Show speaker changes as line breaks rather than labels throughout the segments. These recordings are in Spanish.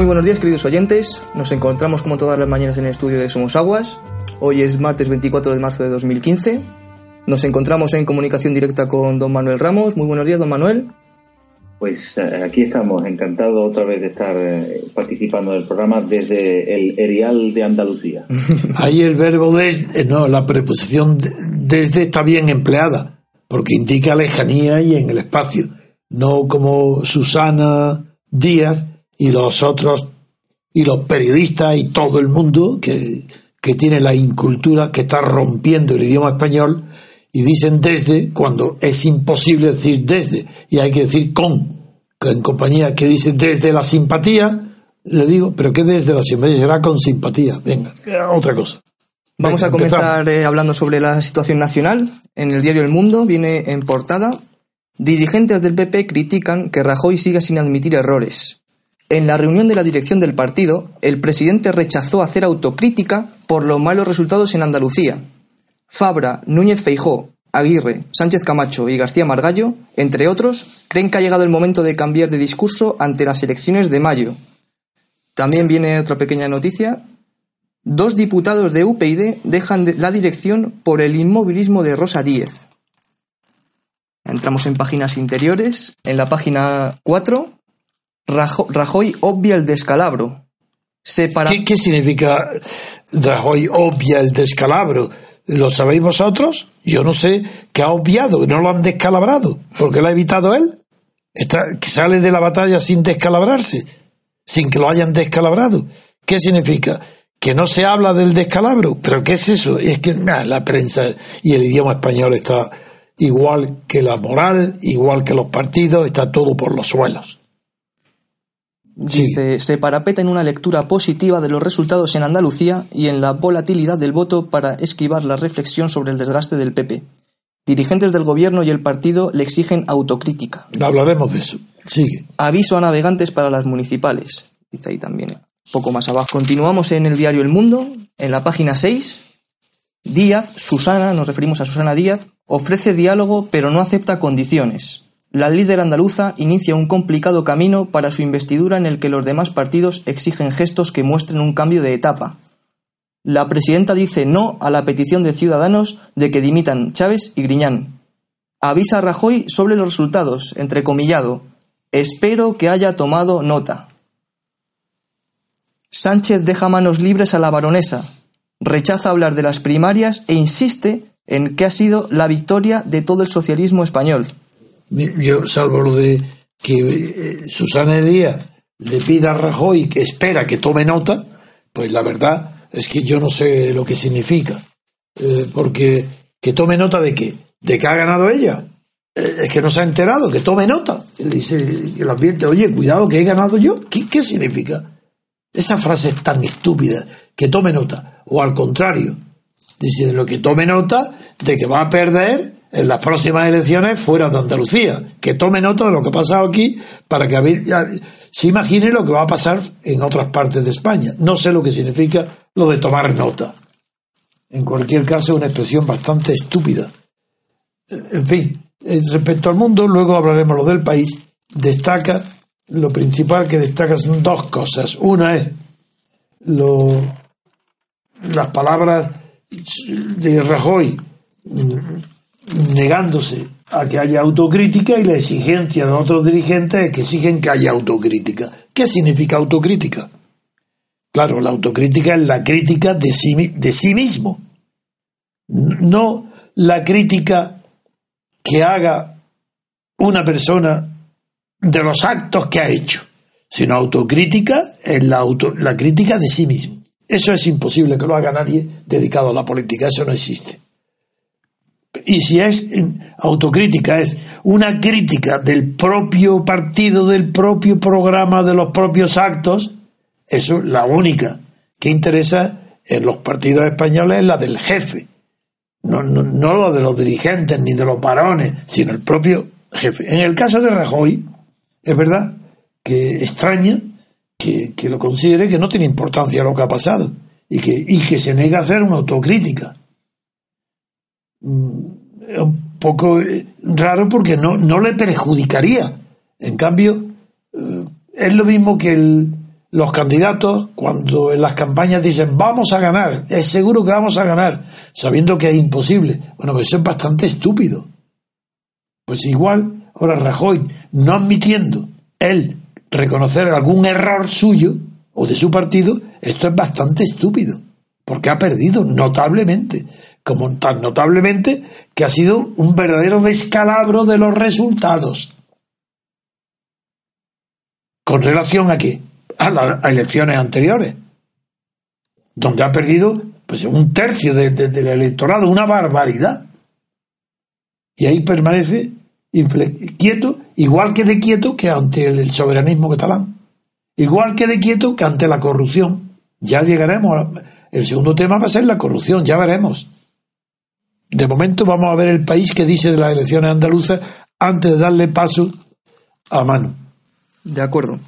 Muy buenos días, queridos oyentes. Nos encontramos como todas las mañanas en el estudio de Somos Aguas. Hoy es martes 24 de marzo de 2015. Nos encontramos en comunicación directa con don Manuel Ramos. Muy buenos días, don Manuel.
Pues eh, aquí estamos, encantado otra vez de estar eh, participando del programa desde el Erial de Andalucía.
Ahí el verbo desde, no, la preposición desde está bien empleada, porque indica lejanía y en el espacio, no como Susana Díaz y los otros, y los periodistas y todo el mundo que, que tiene la incultura que está rompiendo el idioma español y dicen desde cuando es imposible decir desde y hay que decir con. En compañía que dice desde la simpatía, le digo, pero ¿qué desde la simpatía? Será con simpatía. Venga, otra cosa.
Vamos a comenzar eh, hablando sobre la situación nacional. En el diario El Mundo viene en portada. Dirigentes del PP critican que Rajoy siga sin admitir errores. En la reunión de la dirección del partido, el presidente rechazó hacer autocrítica por los malos resultados en Andalucía. Fabra, Núñez Feijó, Aguirre, Sánchez Camacho y García Margallo, entre otros, creen que ha llegado el momento de cambiar de discurso ante las elecciones de mayo. También viene otra pequeña noticia. Dos diputados de UPyD dejan la dirección por el inmovilismo de Rosa Díez. Entramos en páginas interiores. En la página 4 Rajoy obvia el descalabro.
¿Qué, significa Rajoy obvia el descalabro? ¿Lo sabéis vosotros? Yo no sé qué ha obviado, no lo han descalabrado, porque lo ha evitado él. Está, sale de la batalla sin descalabrarse, sin que lo hayan descalabrado. ¿Qué significa? Que no se habla del descalabro. ¿Pero qué es eso? Es que la prensa y el idioma español está igual que la moral, igual que los partidos, está todo por los suelos.
Dice, se parapeta en una lectura positiva de los resultados en Andalucía y en la volatilidad del voto para esquivar la reflexión sobre el desgaste del PP. Dirigentes del gobierno y el partido le exigen autocrítica.
Hablaremos de eso. Sigue.
Aviso a navegantes para las municipales. Dice ahí también, poco más abajo. Continuamos en el diario El Mundo, en la página 6. Díaz, Susana, nos referimos a Susana Díaz, ofrece diálogo pero no acepta condiciones. La líder andaluza inicia un complicado camino para su investidura en el que los demás partidos exigen gestos que muestren un cambio de etapa. La presidenta dice no a la petición de Ciudadanos de que dimitan Chávez y Griñán. Avisa a Rajoy sobre los resultados, entrecomillado. Espero que haya tomado nota. Sánchez deja manos libres a la baronesa. Rechaza hablar de las primarias e insiste en que ha sido la victoria de todo el socialismo español
yo salvo lo de que eh, Susana Díaz le pida a Rajoy que espera que tome nota, pues la verdad es que yo no sé lo que significa. Eh, porque que tome nota de qué? De que ha ganado ella. Eh, es que no se ha enterado, que tome nota. Él dice, que lo advierte, oye, cuidado que he ganado yo. ¿Qué, ¿Qué significa? Esa frase es tan estúpida, que tome nota. O al contrario, dice lo que tome nota de que va a perder en las próximas elecciones fuera de Andalucía. Que tome nota de lo que ha pasado aquí para que se imagine lo que va a pasar en otras partes de España. No sé lo que significa lo de tomar nota. En cualquier caso, una expresión bastante estúpida. En fin, respecto al mundo, luego hablaremos lo del país. Destaca, lo principal que destaca son dos cosas. Una es lo, las palabras de Rajoy negándose a que haya autocrítica y la exigencia de otros dirigentes es que exigen que haya autocrítica. ¿Qué significa autocrítica? Claro, la autocrítica es la crítica de sí, de sí mismo, no la crítica que haga una persona de los actos que ha hecho, sino autocrítica es la, auto, la crítica de sí mismo. Eso es imposible que lo haga nadie dedicado a la política, eso no existe. Y si es autocrítica, es una crítica del propio partido, del propio programa, de los propios actos, eso es la única que interesa en los partidos españoles es la del jefe. No, no, no lo de los dirigentes ni de los varones, sino el propio jefe. En el caso de Rajoy, es verdad que extraña que, que, lo considere que no tiene importancia lo que ha pasado y que, y que se niega a hacer una autocrítica. Mm, un poco eh, raro porque no, no le perjudicaría. En cambio, eh, es lo mismo que el, los candidatos cuando en las campañas dicen vamos a ganar, es seguro que vamos a ganar, sabiendo que es imposible. Bueno, pues eso es bastante estúpido. Pues igual, ahora Rajoy, no admitiendo él reconocer algún error suyo o de su partido, esto es bastante estúpido, porque ha perdido notablemente, como tan notablemente que ha sido un verdadero descalabro de los resultados. ¿Con relación a qué? A las elecciones anteriores, donde ha perdido pues, un tercio del electorado, una barbaridad. Y ahí permanece quieto, igual que de quieto que ante el soberanismo catalán, igual que de quieto que ante la corrupción. Ya llegaremos. El segundo tema va a ser la corrupción, ya veremos. De momento vamos a ver el país que dice de las elecciones andaluzas antes de darle paso a mano.
De acuerdo.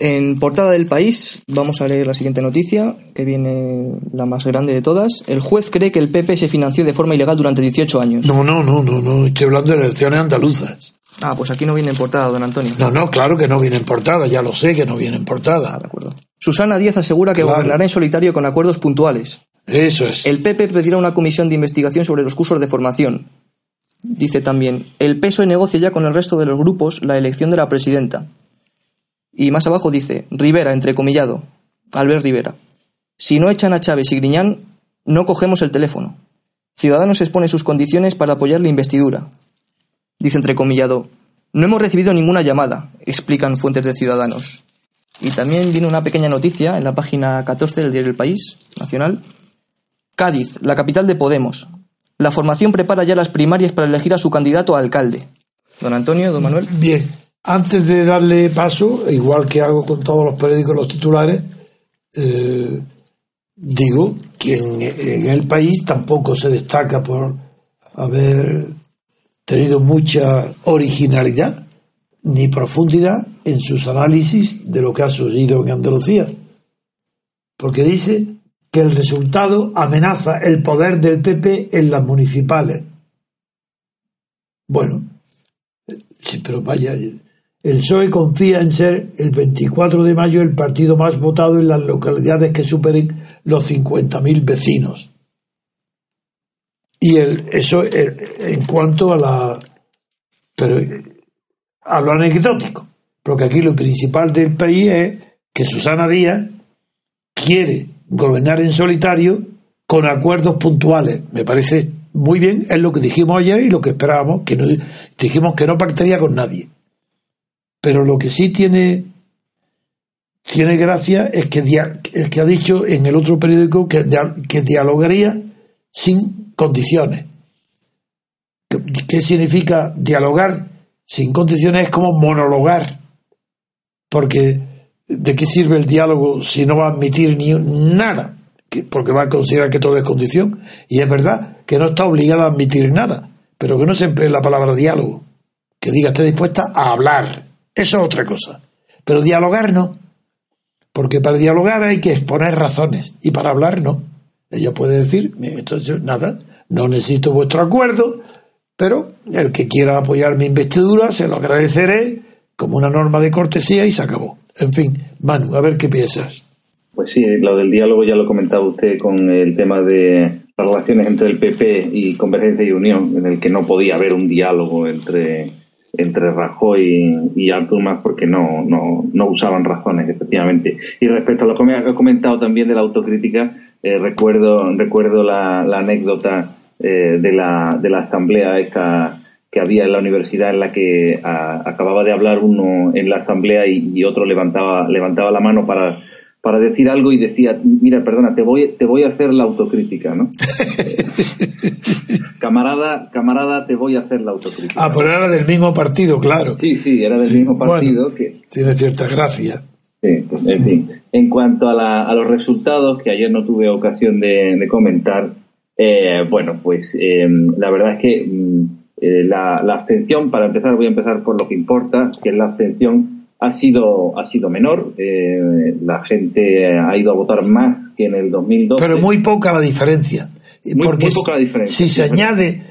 En portada del país vamos a leer la siguiente noticia, que viene la más grande de todas. El juez cree que el PP se financió de forma ilegal durante 18 años.
No, no, no, no, no, estoy hablando de elecciones andaluzas.
Ah, pues aquí no viene en portada, don Antonio.
No, no, claro que no viene en portada, ya lo sé que no viene en portada.
Ah, de acuerdo. Susana Díaz asegura que gobernará en solitario con acuerdos puntuales.
Eso es.
El PP pedirá una comisión de investigación sobre los cursos de formación. Dice también, el PSOE negocia ya con el resto de los grupos la elección de la presidenta. Y más abajo dice, Rivera, entrecomillado, Albert Rivera. Si no echan a Chávez y Griñán, no cogemos el teléfono. Ciudadanos expone sus condiciones para apoyar la investidura. Dice entrecomillado, no hemos recibido ninguna llamada, explican fuentes de Ciudadanos. Y también viene una pequeña noticia en la página 14 del diario El País Nacional. Cádiz, la capital de Podemos. La formación prepara ya las primarias para elegir a su candidato a alcalde. Don Antonio, don Manuel.
Bien, antes de darle paso, igual que hago con todos los periódicos los titulares, eh, digo que en, el país tampoco se destaca por haber tenido mucha originalidad ni profundidad en sus análisis de lo que ha sucedido en Andalucía. Porque dice que el resultado amenaza el poder del PP en las municipales. Bueno, sí, pero vaya, el PSOE confía en ser el 24 de mayo el partido más votado en las localidades que superen los 50.000 vecinos. Y el, eso en cuanto a la. Pero a lo anecdótico. Porque aquí lo principal del país es que Susana Díaz quiere gobernar en solitario con acuerdos puntuales. Me parece muy bien, es lo que dijimos ayer y lo que esperábamos, que no, dijimos que no pactaría con nadie. Pero lo que sí tiene, tiene gracia es que, que ha dicho en el otro periódico que, dialogaría sin condiciones. ¿Qué, significa dialogar sin condiciones? Es como monologar. Porque ¿de qué sirve el diálogo si no va a admitir ni nada? Porque va a considerar que todo es condición. Y es verdad que no está obligado a admitir nada, pero que no se emplee la palabra diálogo. Que diga, esté dispuesta a hablar. Eso es otra cosa. Pero dialogar no. Porque para dialogar hay que exponer razones y para hablar no. Ella puede decir, entonces nada, no necesito vuestro acuerdo, pero el que quiera apoyar mi investidura se lo agradeceré como una norma de cortesía y se acabó. En fin, Manu, a ver qué piensas.
Pues sí, lo del diálogo ya lo comentaba usted con el tema de las relaciones entre el PP y Convergencia y Unión, en el que no podía haber un diálogo entre entre Rajoy y Artur Mas porque no, no, no usaban razones, efectivamente. Y respecto a lo que ha comentado también de la autocrítica, eh, recuerdo, recuerdo la, anécdota eh, de, la, de la asamblea esta que había en la universidad en la que acababa de hablar uno en la asamblea y, otro levantaba, levantaba la mano para, para decir algo y decía, mira, perdona, te voy, te voy a hacer la autocrítica, ¿no? camarada, camarada, te voy a hacer la autocrítica.
Ah, pero era del mismo partido, claro.
Sí, sí, era del mismo partido. que...
Tiene cierta gracia.
Sí, en fin. En cuanto a, a los resultados, que ayer no tuve ocasión de, comentar, eh, bueno, pues em, la verdad es que mm, eh, la, abstención, para empezar, voy a empezar por lo que importa, que es la abstención ha sido, ha sido menor. Eh, la gente ha ido a votar más que en el 2012.
Pero muy poca la diferencia porque si se añade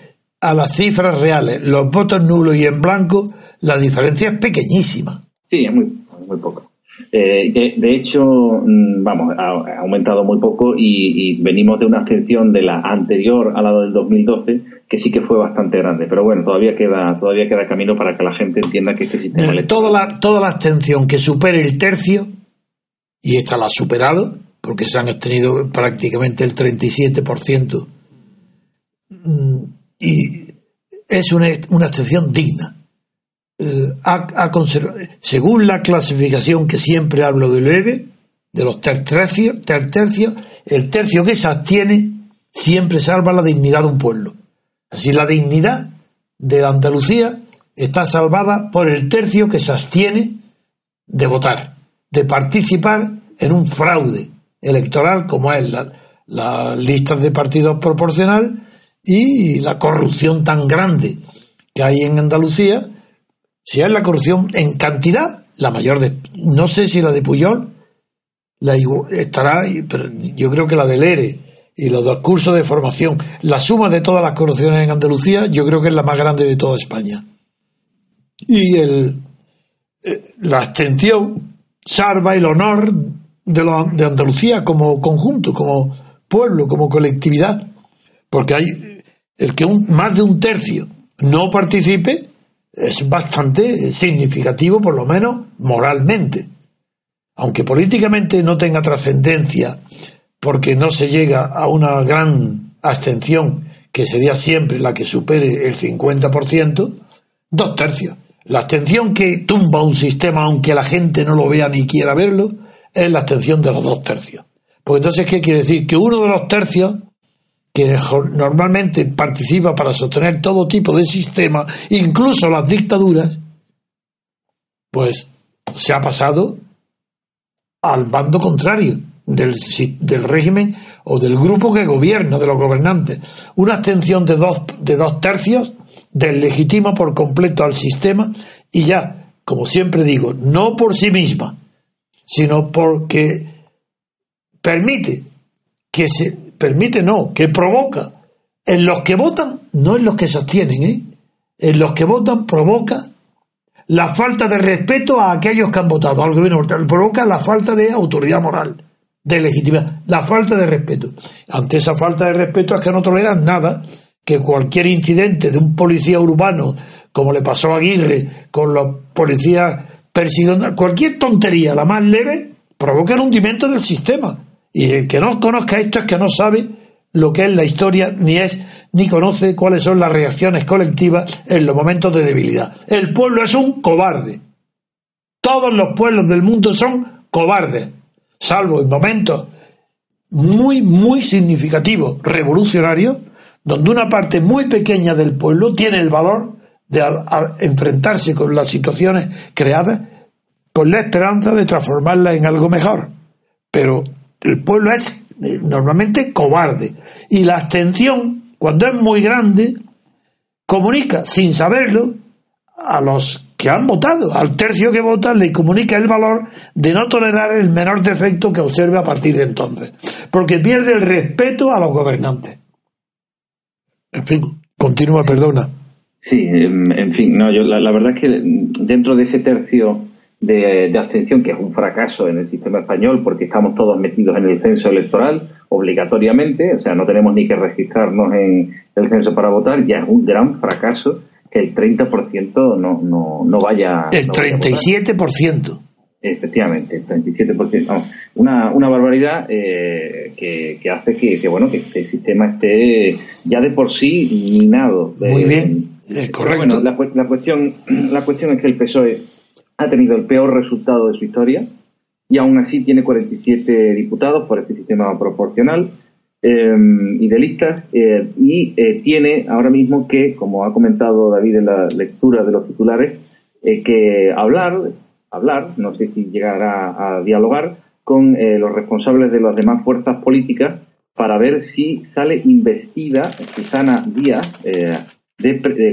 a las cifras reales los votos nulos y en blanco, la diferencia es pequeñísima.
Sí, es muy, muy poco. Eh, de, hecho, mm, vamos, ha, aumentado muy poco y, venimos de una abstención de la anterior a la del 2012 que sí que fue bastante grande. Pero bueno, todavía queda todavía queda camino para que la gente entienda que este sistema...
toda, la, toda la abstención que supere el tercio, y esta la ha superado, porque se han obtenido prácticamente el 37%, mm, y es una, una abstención digna. Eh, según la clasificación que siempre hablo del EVE, de los tercios, el tercio que se abstiene siempre salva la dignidad de un pueblo. Así la dignidad de Andalucía está salvada por el tercio que se abstiene de votar, de participar en un fraude electoral como es la, la lista de partidos proporcional y la corrupción tan grande que hay en Andalucía si es la corrupción en cantidad, la mayor de. No sé si la de Puyol la estará, pero yo creo que la del ERE y los dos cursos de formación, la suma de todas las corrupciones en Andalucía, yo creo que es la más grande de toda España. Y el, eh, la abstención salva el honor de, de Andalucía como conjunto, como pueblo, como colectividad. Porque hay el que un, más de un tercio no participe, es bastante significativo, por lo menos moralmente. Aunque políticamente no tenga trascendencia, porque no se llega a una gran abstención, que sería siempre la que supere el 50%, dos tercios. La abstención que tumba un sistema, aunque la gente no lo vea ni quiera verlo, es la abstención de los dos tercios. Pues entonces, ¿qué quiere decir? Que uno de los tercios que normalmente participa para sostener todo tipo de sistema, incluso las dictaduras, pues se ha pasado al bando contrario del, del régimen o del grupo que gobierna, de los gobernantes. Una abstención de dos, de dos tercios deslegitima por completo al sistema y ya, como siempre digo, no por sí misma, sino porque permite que se permite no, que provoca. En los que votan, no en los que se abstienen, ¿eh? en los que votan provoca la falta de respeto a aquellos que han votado al gobierno, provoca la falta de autoridad moral, de legitimidad, la falta de respeto. Ante esa falta de respeto es que no toleran nada, que cualquier incidente de un policía urbano, como le pasó a Aguirre con los policías persiguiendo, cualquier tontería, la más leve, provoca el hundimiento del sistema. Y el que no conozca esto es que no sabe lo que es la historia, ni es, ni conoce cuáles son las reacciones colectivas en los momentos de debilidad. El pueblo es un cobarde. Todos los pueblos del mundo son cobardes, salvo en momentos muy, muy significativos, revolucionarios, donde una parte muy pequeña del pueblo tiene el valor de enfrentarse con las situaciones creadas con la esperanza de transformarlas en algo mejor. Pero el pueblo es eh, normalmente cobarde. Y la abstención, cuando es muy grande, comunica sin saberlo a los que han votado, al tercio que vota, le comunica el valor de no tolerar el menor defecto que observe a partir de entonces, porque pierde el respeto a los gobernantes. En fin, continúa, perdona.
Sí, en fin, no, yo la verdad es que dentro de ese tercio de, abstención, que es un fracaso en el sistema español porque estamos todos metidos en el censo electoral obligatoriamente, o sea, no tenemos ni que registrarnos en el censo para votar, ya es un gran fracaso que el 30% no, no, no vaya.
El 37%.
Efectivamente, el 37%. una, una barbaridad eh, que, que, hace que, que, bueno, que el sistema esté ya de por sí minado.
Muy bien, es correcto.
Bueno, la, la, cuestión, la cuestión es que el PSOE ha tenido el peor resultado de su historia y aún así tiene 47 diputados por este sistema proporcional y de listas eh, y eh, tiene ahora mismo que, como ha comentado David en la lectura de los titulares, eh, que hablar, hablar, no sé si llegará a dialogar con los responsables de las demás fuerzas políticas para ver si sale investida Susana Díaz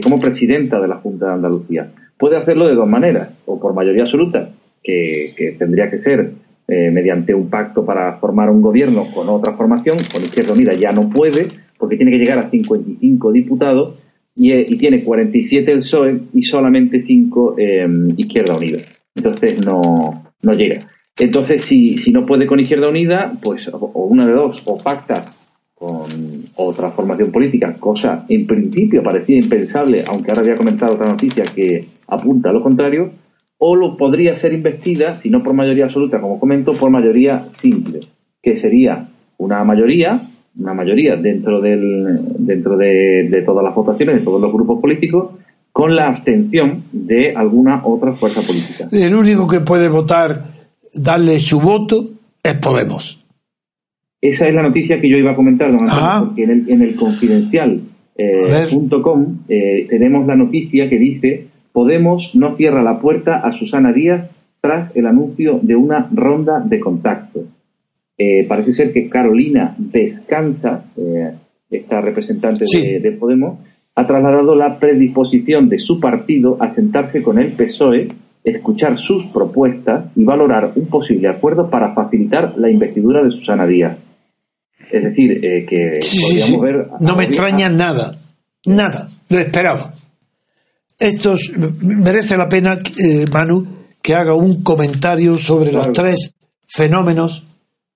como presidenta de la Junta de Andalucía. Puede hacerlo de dos maneras, o por mayoría absoluta, que, tendría que ser eh, mediante un pacto para formar un gobierno con otra formación, con Izquierda Unida ya no puede, porque tiene que llegar a 55 diputados y, eh, y tiene 47 el PSOE y solamente 5 eh, Izquierda Unida. Entonces no, no llega. Entonces, si, si no puede con Izquierda Unida, pues o una de dos, o pacta con otra formación política, cosa en principio parecía impensable, aunque ahora había comentado otra noticia que apunta a lo contrario, o lo podría ser investida, si no por mayoría absoluta, como comento, por mayoría simple, que sería una mayoría, una mayoría dentro del, dentro de, de todas las votaciones, de todos los grupos políticos, con la abstención de alguna otra fuerza política.
El único que puede votar, darle su voto, es Podemos.
Esa es la noticia que yo iba a comentar, don Antonio, porque en el, en el confidencial.com eh, eh, tenemos la noticia que dice Podemos no cierra la puerta a Susana Díaz tras el anuncio de una ronda de contacto. Eh, parece ser que Carolina Descansa, esta representante de, Podemos, ha trasladado la predisposición de su partido a sentarse con el PSOE, escuchar sus propuestas y valorar un posible acuerdo para facilitar la investidura de Susana Díaz. Es decir, eh, que podríamos ver...
No me extraña nada, nada, lo esperaba. Esto merece la pena, eh, Manu, que haga un comentario sobre los tres fenómenos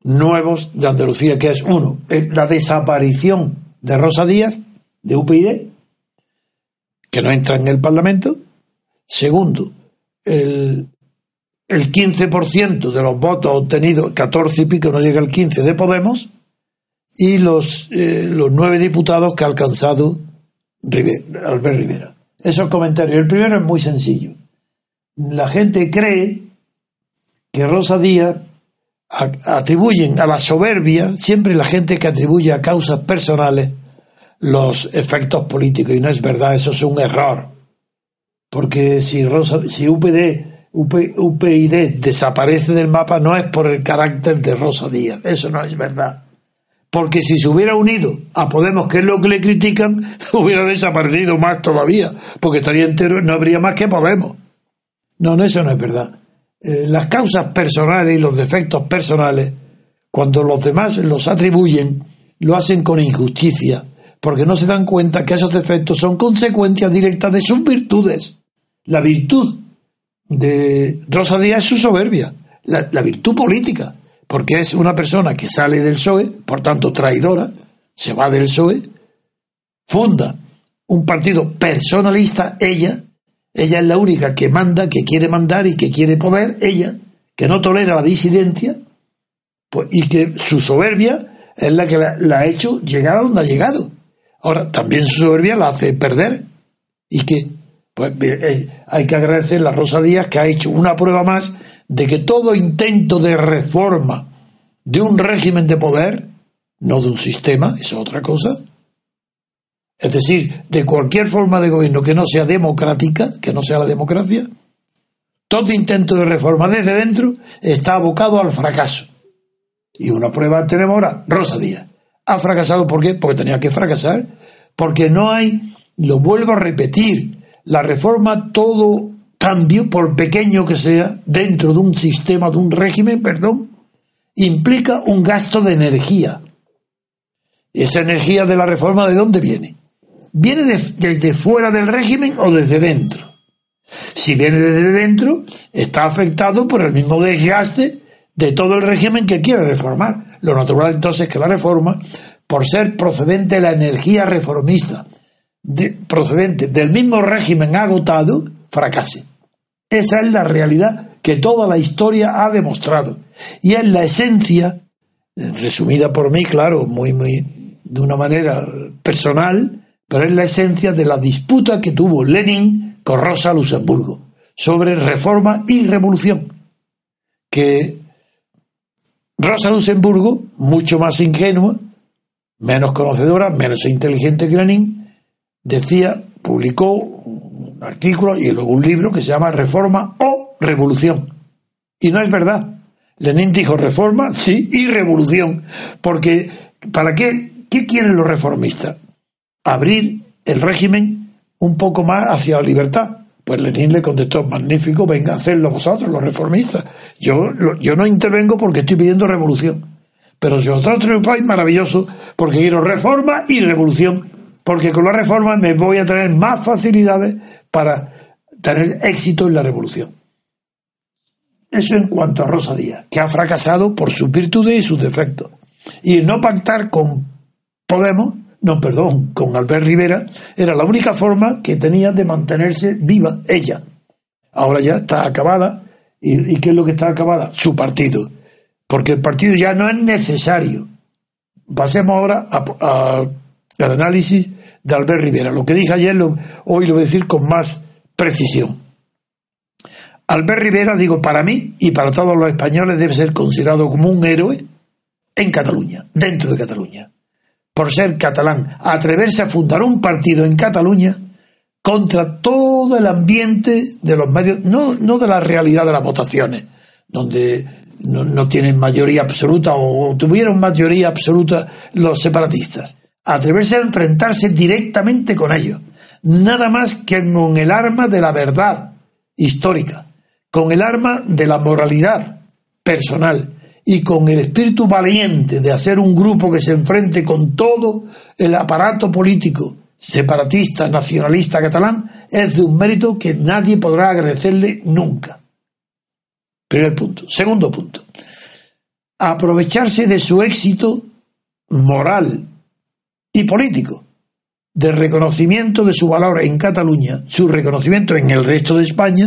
nuevos de Andalucía, que es uno, eh, la desaparición de Rosa Díaz, de UPyD, que no entra en el Parlamento. Segundo, el, el 15% de los votos obtenidos, 14 y pico, no llega al 15 de Podemos, y los, eh, los nueve diputados que ha alcanzado Albert Rivera. Esos comentarios. El primero es muy sencillo. La gente cree que Rosa Díaz atribuyen a la soberbia, siempre la gente que atribuye a causas personales los efectos políticos, y no es verdad, eso es un error. Porque si, Rosa, si UPD, UPyD desaparece del mapa no es por el carácter de Rosa Díaz, eso no es verdad porque si se hubiera unido a Podemos, que es lo que le critican, hubiera desaparecido más todavía, porque estaría entero, no habría más que Podemos. No, no, eso no es verdad. Eh, las causas personales y los defectos personales, cuando los demás los atribuyen, lo hacen con injusticia, porque no se dan cuenta que esos defectos son consecuencias directas de sus virtudes. La virtud de Rosa Díaz es su soberbia, la virtud política porque es una persona que sale del PSOE, por tanto traidora, se va del PSOE, funda un partido personalista, ella, ella es la única que manda, que quiere mandar y que quiere poder, ella, que no tolera la disidencia, pues, y que su soberbia es la que la, ha hecho llegar a donde ha llegado. Ahora, también su soberbia la hace perder. Y que, pues eh, hay que agradecer a Rosa Díaz que ha hecho una prueba más de que todo intento de reforma de un régimen de poder, no de un sistema, es otra cosa, es decir, de cualquier forma de gobierno que no sea democrática, que no sea la democracia, todo intento de reforma desde dentro está abocado al fracaso. Y una prueba tenemos ahora, Rosa Díaz. Ha fracasado ¿por qué? Porque tenía que fracasar, porque no hay, lo vuelvo a repetir, la reforma todo cambio, por pequeño que sea, dentro de un sistema, de un régimen, perdón, implica un gasto de energía. ¿Esa energía de la reforma de dónde viene? ¿Viene desde fuera del régimen o desde dentro? Si viene desde dentro, está afectado por el mismo desgaste de todo el régimen que quiere reformar. Lo natural entonces es que la reforma, por ser procedente de la energía reformista, procedente del mismo régimen agotado, fracase. Esa es la realidad que toda la historia ha demostrado. Y es la esencia, resumida por mí, claro, muy, muy, de una manera personal, pero es la esencia de la disputa que tuvo Lenin con Rosa Luxemburgo sobre reforma y revolución. Que Rosa Luxemburgo, mucho más ingenua, menos conocedora, menos inteligente que Lenin, decía, publicó artículo y luego un libro que se llama Reforma o Revolución. Y no es verdad. Lenin dijo reforma, sí, y revolución. Porque, ¿para qué? ¿Qué quieren los reformistas? Abrir el régimen un poco más hacia la libertad. Pues Lenin le contestó, magnífico, venga a hacerlo vosotros, los reformistas. Yo, yo no intervengo porque estoy pidiendo revolución. Pero si vosotros triunfáis, maravilloso, porque quiero reforma y revolución. Porque con la reforma me voy a tener más facilidades para tener éxito en la revolución. Eso en cuanto a Rosa Díaz, que ha fracasado por sus virtudes y sus defectos. Y no pactar con Podemos, no, perdón, con Albert Rivera, era la única forma que tenía de mantenerse viva ella. Ahora ya está acabada. ¿Y, qué es lo que está acabada? Su partido. Porque el partido ya no es necesario. Pasemos ahora al análisis de Albert Rivera. Lo que dije ayer, hoy lo voy a decir con más precisión. Albert Rivera, digo, para mí y para todos los españoles debe ser considerado como un héroe en Cataluña, dentro de Cataluña, por ser catalán, atreverse a fundar un partido en Cataluña contra todo el ambiente de los medios, no, no de la realidad de las votaciones, donde no tienen mayoría absoluta o tuvieron mayoría absoluta los separatistas, atreverse a enfrentarse directamente con ellos, nada más que con el arma de la verdad histórica con el arma de la moralidad personal y con el espíritu valiente de hacer un grupo que se enfrente con todo el aparato político separatista, nacionalista catalán, es de un mérito que nadie podrá agradecerle nunca. Primer punto. Segundo punto. Aprovecharse de su éxito moral político, de reconocimiento de su valor en Cataluña, su reconocimiento en el resto de España,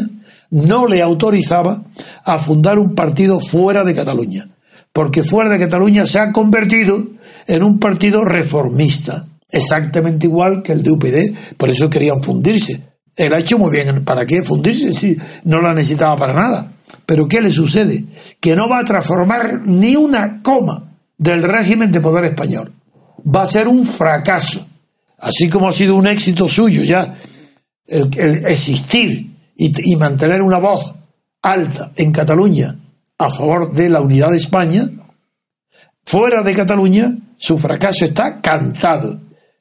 no le autorizaba a fundar un partido fuera de Cataluña, porque fuera de Cataluña se ha convertido en un partido reformista, exactamente igual que el de UPD, por eso querían fundirse. Él ha hecho muy bien, ¿para qué fundirse si no la necesitaba para nada? Pero ¿qué le sucede? Que no va a transformar ni una coma del régimen de poder español. Va a ser un fracaso, así como ha sido un éxito suyo ya el, el existir y, mantener una voz alta en Cataluña a favor de la unidad de España, fuera de Cataluña su fracaso está cantado.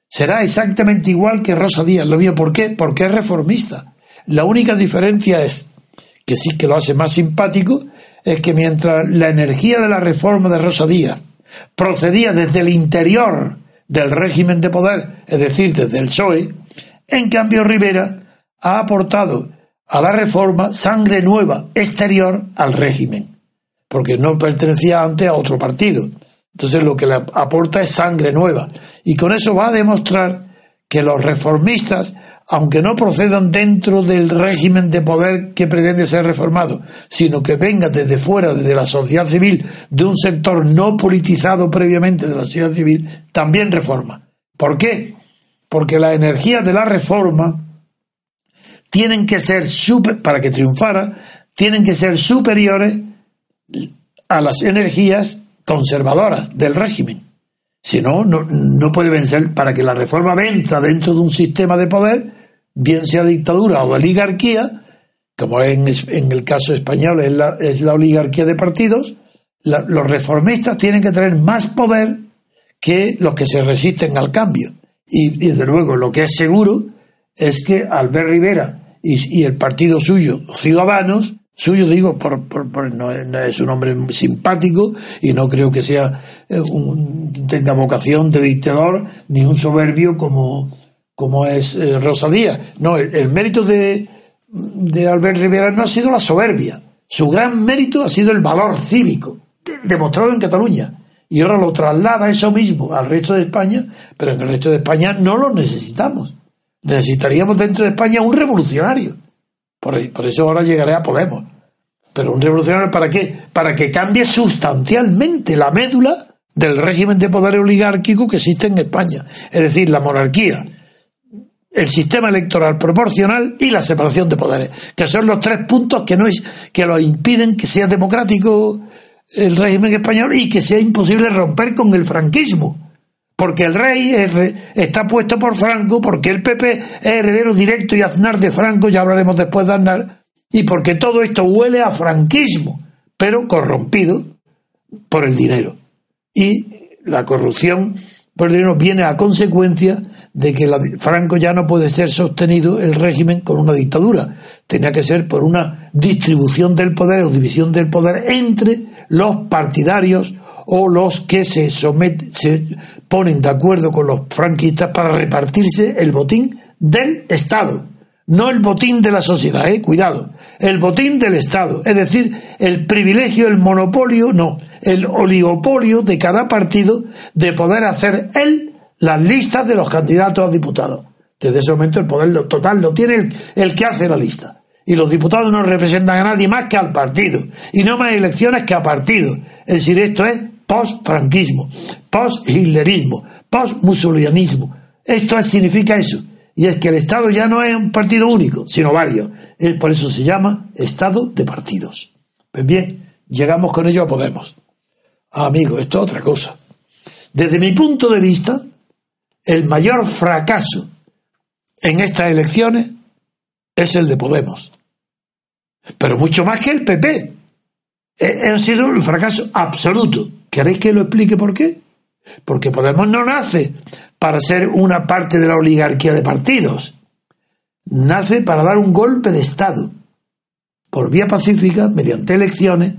Será exactamente igual que Rosa Díaz. Lo vio, ¿por qué? Porque es reformista. La única diferencia es, que sí que lo hace más simpático, es que mientras la energía de la reforma de Rosa Díaz procedía desde el interior del régimen de poder, es decir, desde el PSOE, en cambio Rivera ha aportado a la reforma sangre nueva exterior al régimen, porque no pertenecía antes a otro partido. Entonces lo que le aporta es sangre nueva. Y con eso va a demostrar que los reformistas, aunque no procedan dentro del régimen de poder que pretende ser reformado, sino que venga desde fuera, desde la sociedad civil, de un sector no politizado previamente de la sociedad civil, también reforma. ¿Por qué? Porque la energía de la reforma tienen que ser super, para que triunfara, tienen que ser superiores a las energías conservadoras del régimen. Si no, no, puede vencer para que la reforma venza dentro de un sistema de poder, bien sea dictadura o oligarquía, como en, en el caso español es la, es la oligarquía de partidos, los reformistas tienen que tener más poder que los que se resisten al cambio. Y, y desde luego lo que es seguro es que Albert Rivera y, el partido suyo, Ciudadanos, suyo digo, por, no, es un hombre simpático y no creo que sea eh, tenga vocación de dictador ni un soberbio como, como es eh, Rosa Díaz. No, el, mérito de, de Albert Rivera no ha sido la soberbia. Su gran mérito ha sido el valor cívico, demostrado en Cataluña. Y ahora lo traslada eso mismo al resto de España, pero en el resto de España no lo necesitamos. Necesitaríamos dentro de España un revolucionario. Por, eso ahora llegaré a Podemos. Pero un revolucionario para qué? Para que cambie sustancialmente la médula del régimen de poder oligárquico que existe en España. Es decir, la monarquía, el sistema electoral proporcional y la separación de poderes, que son los tres puntos que no es, que lo impiden que sea democrático el régimen español y que sea imposible romper con el franquismo porque el rey está puesto por Franco, porque el PP es heredero directo y aznar de Franco, ya hablaremos después de Aznar, y porque todo esto huele a franquismo, pero corrompido por el dinero. Y la corrupción por dinero viene a consecuencia de que Franco ya no puede ser sostenido el régimen con una dictadura. Tenía que ser por una distribución del poder o división del poder entre los partidarios o los que se someten, se ponen de acuerdo con los franquistas para repartirse el botín del Estado, no el botín de la sociedad, eh, cuidado, el botín del Estado, es decir, el privilegio, el monopolio, no, el oligopolio de cada partido de poder hacer él las listas de los candidatos a diputados. Desde ese momento el poder total lo tiene el, que hace la lista. Y los diputados no representan a nadie más que al partido. Y no más elecciones que a partido. Es decir, esto es post-franquismo, post-hitlerismo, post-musolianismo. Esto significa eso y es que el Estado ya no es un partido único, sino varios. Por eso se llama Estado de partidos. Pues bien, llegamos con ello a Podemos. Ah, amigo, esto es otra cosa. Desde mi punto de vista, el mayor fracaso en estas elecciones es el de Podemos. Pero mucho más que el PP. Ha sido un fracaso absoluto. ¿Queréis que lo explique por qué? Porque Podemos no nace para ser una parte de la oligarquía de partidos. Nace para dar un golpe de Estado, por vía pacífica, mediante elecciones,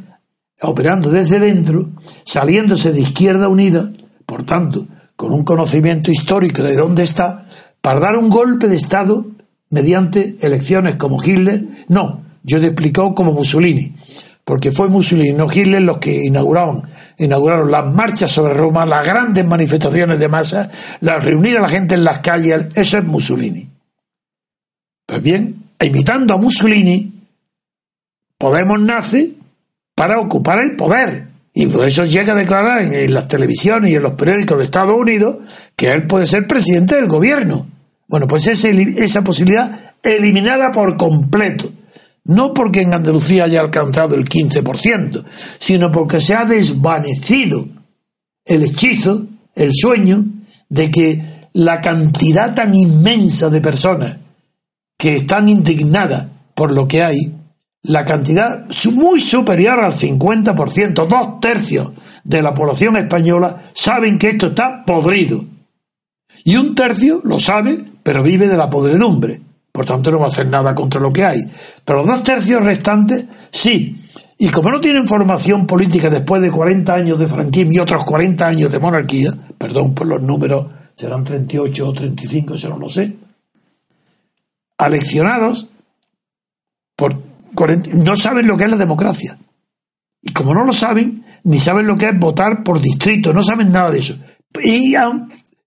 operando desde dentro, saliéndose de Izquierda Unida, por tanto, con un conocimiento histórico de dónde está, para dar un golpe de Estado mediante elecciones como Hitler. No, yo te explicó como Mussolini porque fue Mussolini, no Hitler, los que inauguraron, inauguraron las marchas sobre Roma, las grandes manifestaciones de masa, las reunir a la gente en las calles, eso es Mussolini. Pues bien, imitando a Mussolini, Podemos nace para ocupar el poder. Y por eso llega a declarar en, las televisiones y en los periódicos de Estados Unidos que él puede ser presidente del gobierno. Bueno, pues esa posibilidad eliminada por completo no porque en Andalucía haya alcanzado el 15%, sino porque se ha desvanecido el hechizo, el sueño de que la cantidad tan inmensa de personas que están indignadas por lo que hay, la cantidad muy superior al 50%, dos tercios de la población española saben que esto está podrido. Y un tercio lo sabe, pero vive de la podredumbre. Por tanto, no va a hacer nada contra lo que hay. Pero los dos tercios restantes, sí. Y como no tienen formación política después de 40 años de franquismo y otros 40 años de monarquía, perdón por los números, serán 38 o 35, eso no lo sé, aleccionados, por no saben lo que es la democracia. Y como no lo saben, ni saben lo que es votar por distrito, no saben nada de eso. Y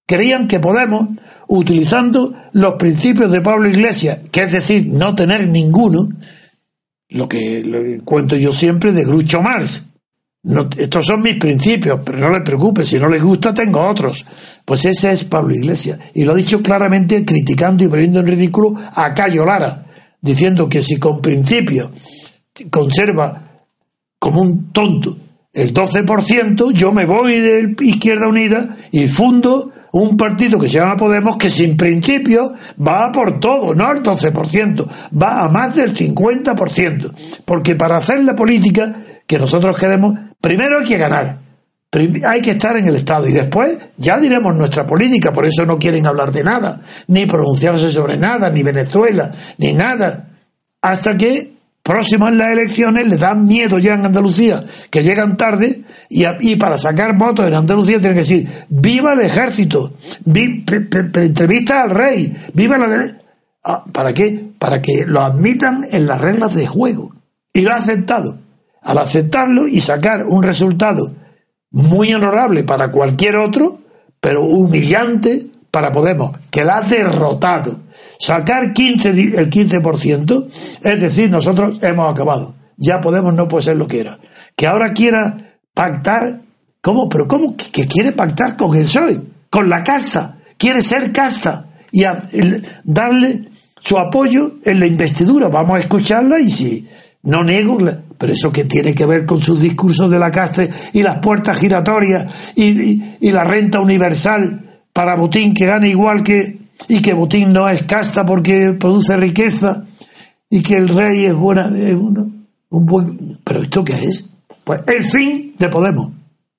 creían que Podemos utilizando los principios de Pablo Iglesias, que es decir, no tener ninguno, lo que cuento yo siempre de Grucho Marx. estos son mis principios, pero no les preocupe, si no les gusta tengo otros. Pues ese es Pablo Iglesias. Y lo ha dicho claramente criticando y poniendo en ridículo a Cayo Lara, diciendo que si con principios conserva como un tonto el 12%, yo me voy de Izquierda Unida y fundo un partido que se llama Podemos que sin principio va por todo, no al 12%, va a más del 50%. Porque para hacer la política que nosotros queremos, primero hay que ganar, hay que estar en el Estado. Y después ya diremos nuestra política, por eso no quieren hablar de nada, ni pronunciarse sobre nada, ni Venezuela, ni nada, hasta que próximas las elecciones les dan miedo ya en Andalucía, que llegan tarde y, para sacar votos en Andalucía tienen que decir, viva el ejército, entrevista al rey, viva la... Ah, ¿Para qué? Para que lo admitan en las reglas de juego. Y lo ha aceptado. Al aceptarlo y sacar un resultado muy honorable para cualquier otro, pero humillante para Podemos, que la ha derrotado sacar 15, el 15%, es decir, nosotros hemos acabado. Ya Podemos no puede ser lo que era. Que ahora quiera pactar, ¿cómo? Pero ¿cómo que quiere pactar con el PSOE? Con la casta. Quiere ser casta y darle su apoyo en la investidura. Vamos a escucharla y si no niego, pero eso que tiene que ver con sus discursos de la casta y las puertas giratorias y, y la renta universal para Botín que gane igual que y que Botín no es casta porque produce riqueza y que el rey es buena, un, buen... ¿Pero esto qué es? Pues el fin de Podemos.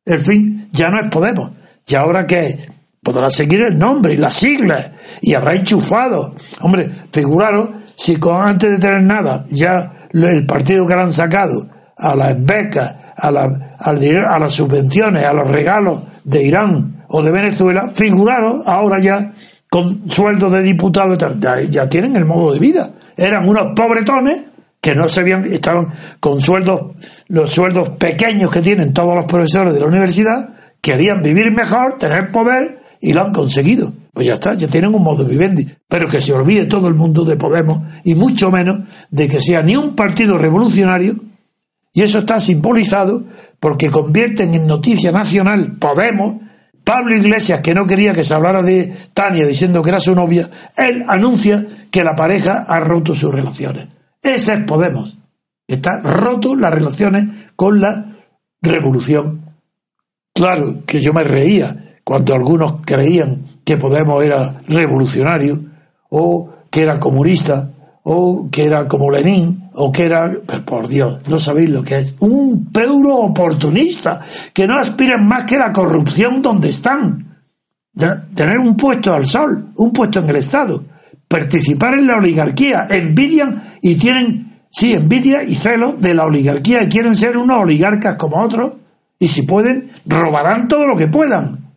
El fin ya no es Podemos. ¿Y ahora qué Podrá seguir el nombre y las siglas y habrá enchufado. Hombre, figuraros si con, antes de tener nada ya el partido que le han sacado a las becas, a, la, a las subvenciones, a los regalos de Irán o de Venezuela, figuraros ahora ya con sueldo de diputado, ya, ya tienen el modo de vida. eran unos pobretones que no se habían, estaban con sueldos, los sueldos pequeños que tienen todos los profesores de la universidad, querían vivir mejor, tener poder y lo han conseguido. Pues ya está, ya tienen un modo vivendi. Pero que se olvide todo el mundo de Podemos y mucho menos de que sea ni un partido revolucionario. Y eso está simbolizado porque convierten en noticia nacional Podemos. Pablo Iglesias, que no quería que se hablara de Tania diciendo que era su novia, él anuncia que la pareja ha roto sus relaciones. Ese es Podemos. Está roto las relaciones con la revolución. Claro que yo me reía cuando algunos creían que Podemos era revolucionario o que era comunista o que era como Lenin o que era, por Dios, no sabéis lo que es, un peuro oportunista que no aspiran más que la corrupción donde están. tener un puesto al sol, un puesto en el Estado. Participar en la oligarquía, envidian y tienen, sí, envidia y celo de la oligarquía. Y quieren ser unos oligarcas como otros. Y si pueden, robarán todo lo que puedan.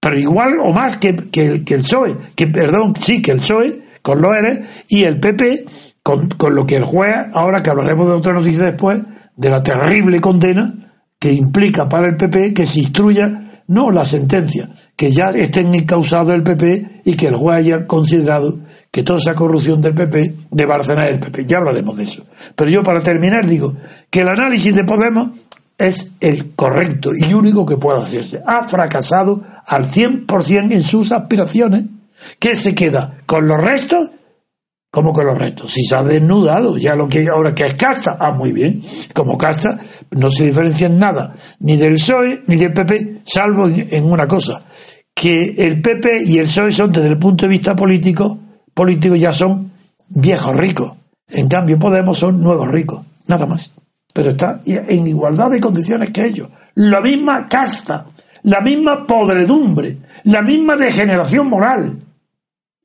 Pero igual o más que, que, que el PSOE, que perdón, sí, que el PSOE con lo eres y el PP con, con lo que el juez, ahora que hablaremos de otra noticia después, de la terrible condena que implica para el PP que se instruya no la sentencia, que ya estén encausados el PP y que el juez haya considerado que toda esa corrupción del PP de Barcelona es el PP. Ya hablaremos de eso. Pero yo para terminar digo que el análisis de Podemos es el correcto y único que puede hacerse. Ha fracasado al 100% en sus aspiraciones. ¿Qué se queda? ¿Con los restos? ¿Cómo con los restos? Si se ha desnudado, ya lo que ahora que es casta, ah, muy bien. Como casta, no se diferencia en nada, ni del PSOE ni del PP, salvo en una cosa, que el PP y el PSOE son desde el punto de vista político políticos ya son viejos ricos. En cambio, Podemos son nuevos ricos, nada más. Pero está en igualdad de condiciones que ellos. La misma casta, la misma podredumbre, la misma degeneración moral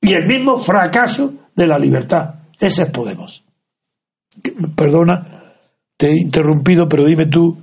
y el mismo fracaso de la libertad. Ese es Podemos. Perdona, te he interrumpido, pero dime tú.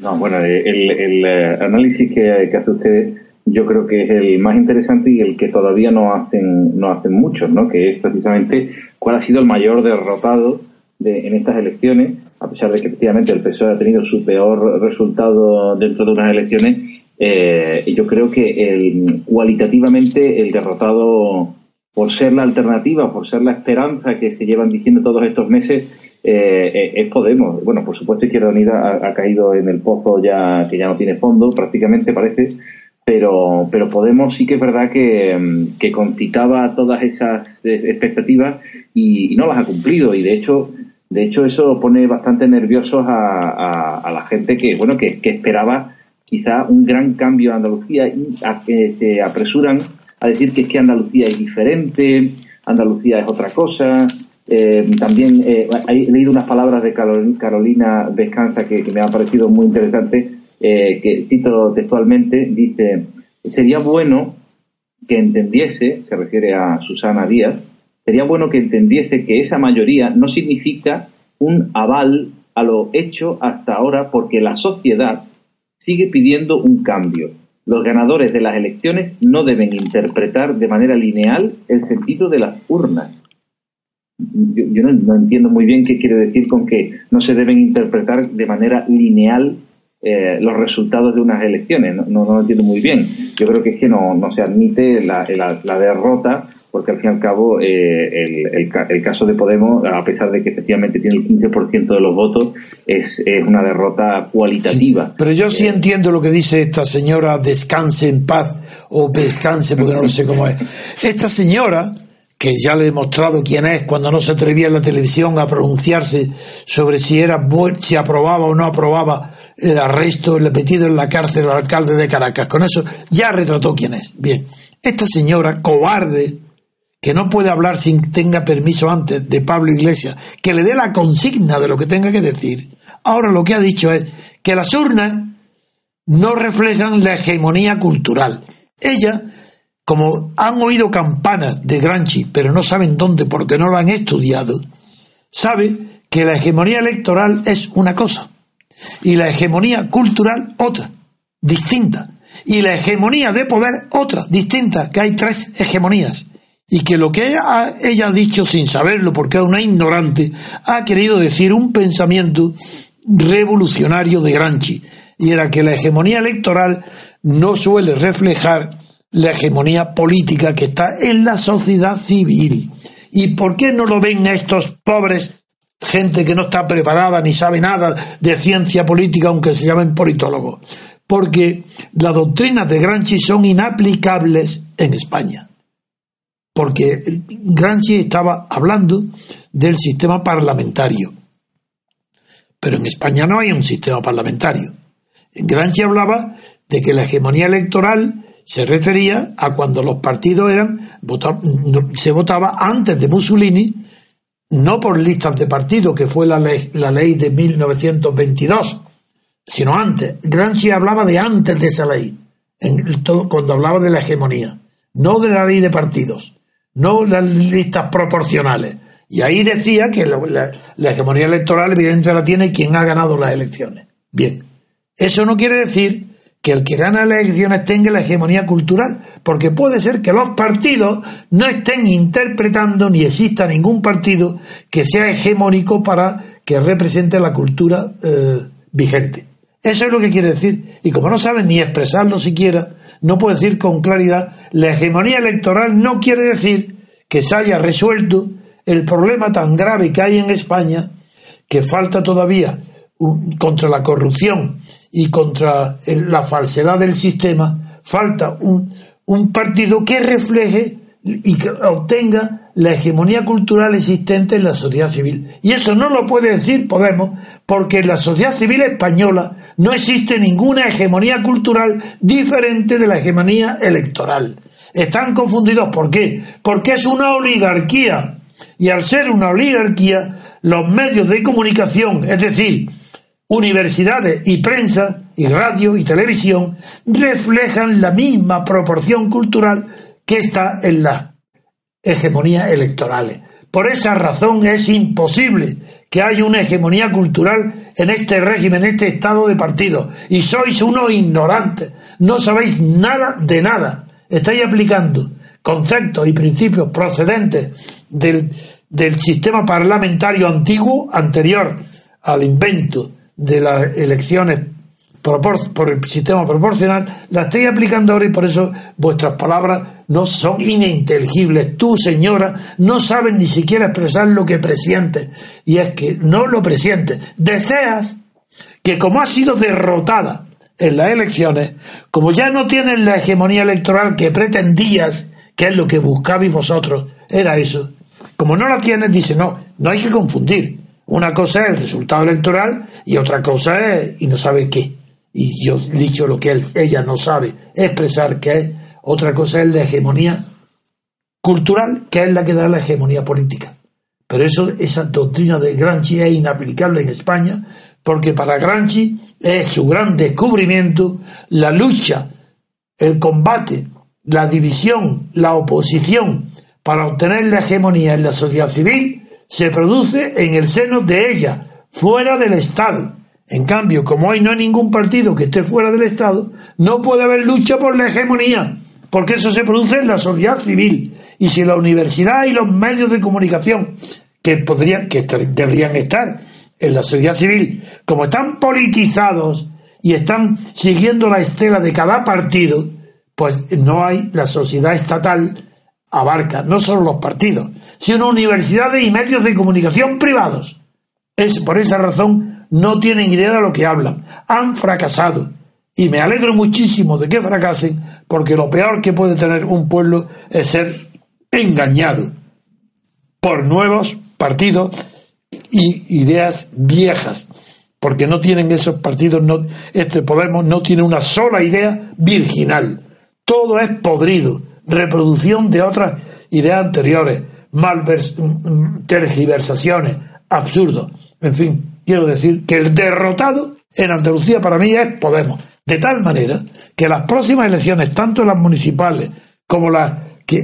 No, bueno, el, el eh, análisis que, que hace usted yo creo que es el más interesante y el que todavía no hacen, no hacen muchos, ¿no? que es precisamente cuál ha sido el mayor derrotado de, en estas elecciones, a pesar de que efectivamente el PSOE ha tenido su peor resultado dentro de unas elecciones, eh, yo creo que el, cualitativamente el derrotado, por ser la alternativa, por ser la esperanza que se llevan diciendo todos estos meses, eh, es Podemos. Bueno, por supuesto Izquierda Unida ha, caído en el pozo ya que ya no tiene fondo, prácticamente parece, pero, pero Podemos sí que es verdad que, mm, que concitaba todas esas expectativas y, no las ha cumplido y de hecho de hecho eso pone bastante nerviosos a, la gente que bueno que, esperaba quizá un gran cambio en Andalucía y a que se apresuran a decir que es que Andalucía es diferente Andalucía es otra cosa. Eh, también eh, he leído unas palabras de Carolina Descansa que, que me ha parecido muy interesantes eh, que cito textualmente, dice, sería bueno que entendiese, se refiere a Susana Díaz, sería bueno que entendiese que esa mayoría no significa un aval a lo hecho hasta ahora porque la sociedad sigue pidiendo un cambio. Los ganadores de las elecciones no deben interpretar de manera lineal el sentido de las urnas. Yo, no, no, entiendo muy bien qué quiere decir con que no se deben interpretar de manera lineal eh, los resultados de unas elecciones. No, no, lo entiendo muy bien. Yo creo que es que no, no se admite la, la, derrota, porque al fin y al cabo eh, el, el, caso de Podemos, a pesar de que efectivamente tiene el 15% de los votos, es, es, una derrota cualitativa.
pero yo sí entiendo lo que dice esta señora, descanse en paz, o descanse, porque no lo sé cómo es. Esta señora que ya le he demostrado quién es cuando no se atrevía en la televisión a pronunciarse sobre si era si aprobaba o no aprobaba el arresto, el metido en la cárcel al alcalde de Caracas. Con eso ya retrató quién es. Bien, esta señora cobarde que no puede hablar sin tenga permiso antes de Pablo Iglesias, que le dé la consigna de lo que tenga que decir. Ahora lo que ha dicho es que las urnas no reflejan la hegemonía cultural. Ella como han oído campanas de Granchi, pero no saben dónde porque no lo han estudiado, sabe que la hegemonía electoral es una cosa y la hegemonía cultural otra, distinta. Y la hegemonía de poder otra, distinta, que hay tres hegemonías. y que lo que ella ha dicho sin saberlo, porque es una ignorante, ha querido decir un pensamiento revolucionario de Granchi, y era que la hegemonía electoral no suele reflejar la hegemonía política que está en la sociedad civil. ¿Y por qué no lo ven estos pobres gente que no está preparada ni sabe nada de ciencia política, aunque se llamen politólogos? Porque las doctrinas de Granchi son inaplicables en España porque Gramsci estaba hablando del sistema parlamentario. Pero en España no hay un sistema parlamentario. Gramsci hablaba de que la hegemonía electoral se refería a cuando los partidos eran se votaba antes de Mussolini, no por listas de partidos, que fue la ley, la ley de 1922, sino antes. Gramsci hablaba de antes de esa ley, cuando hablaba de la hegemonía, no de la ley de partidos no las listas proporcionales. Y ahí decía que la, hegemonía electoral evidentemente la tiene quien ha ganado las elecciones. Bien, eso no quiere decir que el que gana las elecciones tenga la hegemonía cultural, porque puede ser que los partidos no estén interpretando ni exista ningún partido que sea hegemónico para que represente la cultura eh, vigente. Eso es lo que quiere decir. Y como no saben ni expresarlo siquiera, no puede decir con claridad, la hegemonía electoral no quiere decir que se haya resuelto el problema tan grave que hay en España, que falta todavía contra la corrupción y contra la falsedad del sistema, falta un, un partido que refleje y que obtenga la hegemonía cultural existente en la sociedad civil. Y eso no lo puede decir Podemos, porque en la sociedad civil española no existe ninguna hegemonía cultural diferente de la hegemonía electoral. Están confundidos, ¿por qué? Porque es una oligarquía. Y al ser una oligarquía, los medios de comunicación, es decir, universidades y prensa, y radio y televisión, reflejan la misma proporción cultural que está en las hegemonías electorales. Por esa razón es imposible que haya una hegemonía cultural en este régimen, en este estado de partido. Y sois unos ignorantes, no sabéis nada de nada. Estáis aplicando conceptos y principios procedentes del, del sistema parlamentario antiguo, anterior al invento de las elecciones por el sistema proporcional, la estáis aplicando ahora y por eso vuestras palabras no son ininteligibles. Tú, señora, no sabes ni siquiera expresar lo que presientes. Y es que no lo presientes. Deseas que como has sido derrotada en las elecciones, como ya no tienes la hegemonía electoral que pretendías, que es lo que buscabais vosotros, era eso. Como no la tienes, dice, no, no hay que confundir. Una cosa es el resultado electoral y otra cosa es, y no sabe qué y yo he dicho lo que ella no sabe expresar, que es otra cosa es la hegemonía cultural, que es la que da la hegemonía política. Pero eso, esa doctrina de Gramsci es inaplicable en España, porque para Gramsci es su gran descubrimiento la lucha, el combate, la división, la oposición para obtener la hegemonía en la sociedad civil se produce en el seno de ella, fuera del Estado en cambio, como hoy no hay ningún partido que esté fuera del Estado, no puede haber lucha por la hegemonía, porque eso se produce en la sociedad civil. Y si la universidad y los medios de comunicación, que podrían, que deberían estar en la sociedad civil, como están politizados y están siguiendo la estela de cada partido, pues no hay la sociedad estatal abarca no solo los partidos, sino universidades y medios de comunicación privados. Es por esa razón no tienen idea de lo que hablan, han fracasado. Y me alegro muchísimo de que fracasen, porque lo peor que puede tener un pueblo es ser engañado por nuevos partidos y ideas viejas, porque no tienen esos partidos, no, este Podemos no tiene una sola idea virginal. Todo es podrido, reproducción de otras ideas anteriores, malvers, tergiversaciones, absurdos, en fin quiero decir que el derrotado en Andalucía para mí es Podemos. De tal manera que las próximas elecciones, tanto las municipales como las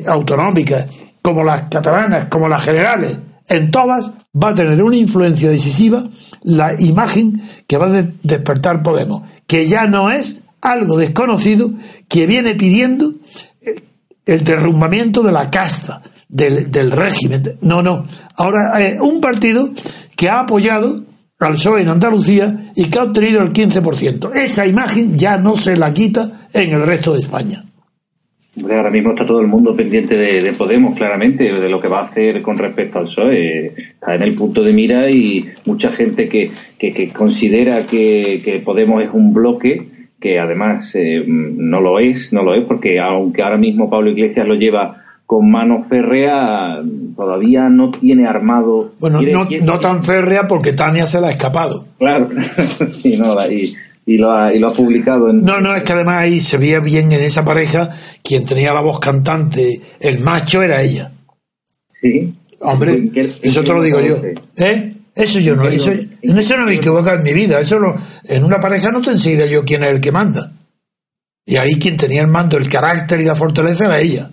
autonómicas, como las catalanas, como las generales, en todas va a tener una influencia decisiva la imagen que va a despertar Podemos, que ya no es algo desconocido que viene pidiendo el derrumbamiento de la casta, del, del régimen. No, no. Ahora, es un partido que ha apoyado al PSOE en Andalucía y que ha obtenido el 15%. Esa imagen ya no se la quita en el resto de España.
Ahora mismo está todo el mundo pendiente de, Podemos, claramente, de lo que va a hacer con respecto al PSOE. Está en el punto de mira y mucha gente que, que, considera que, Podemos es un bloque, que además eh, no lo es, no lo es, porque aunque ahora mismo Pablo Iglesias lo lleva con mano férrea, todavía no tiene armado.
Bueno, no, tan férrea porque Tania se la ha escapado.
Claro, sí, no, y, y lo ha, y lo ha publicado en...
No, no, es que además ahí se veía bien en esa pareja, quien tenía la voz cantante, el macho era ella.
Sí.
Hombre, eso te lo digo yo. ¿Eh? Eso yo no, eso, en eso no me equivoco en mi vida. Eso no, en una pareja no te enseguida yo quién es el que manda. Y ahí quien tenía el mando, el carácter y la fortaleza era ella.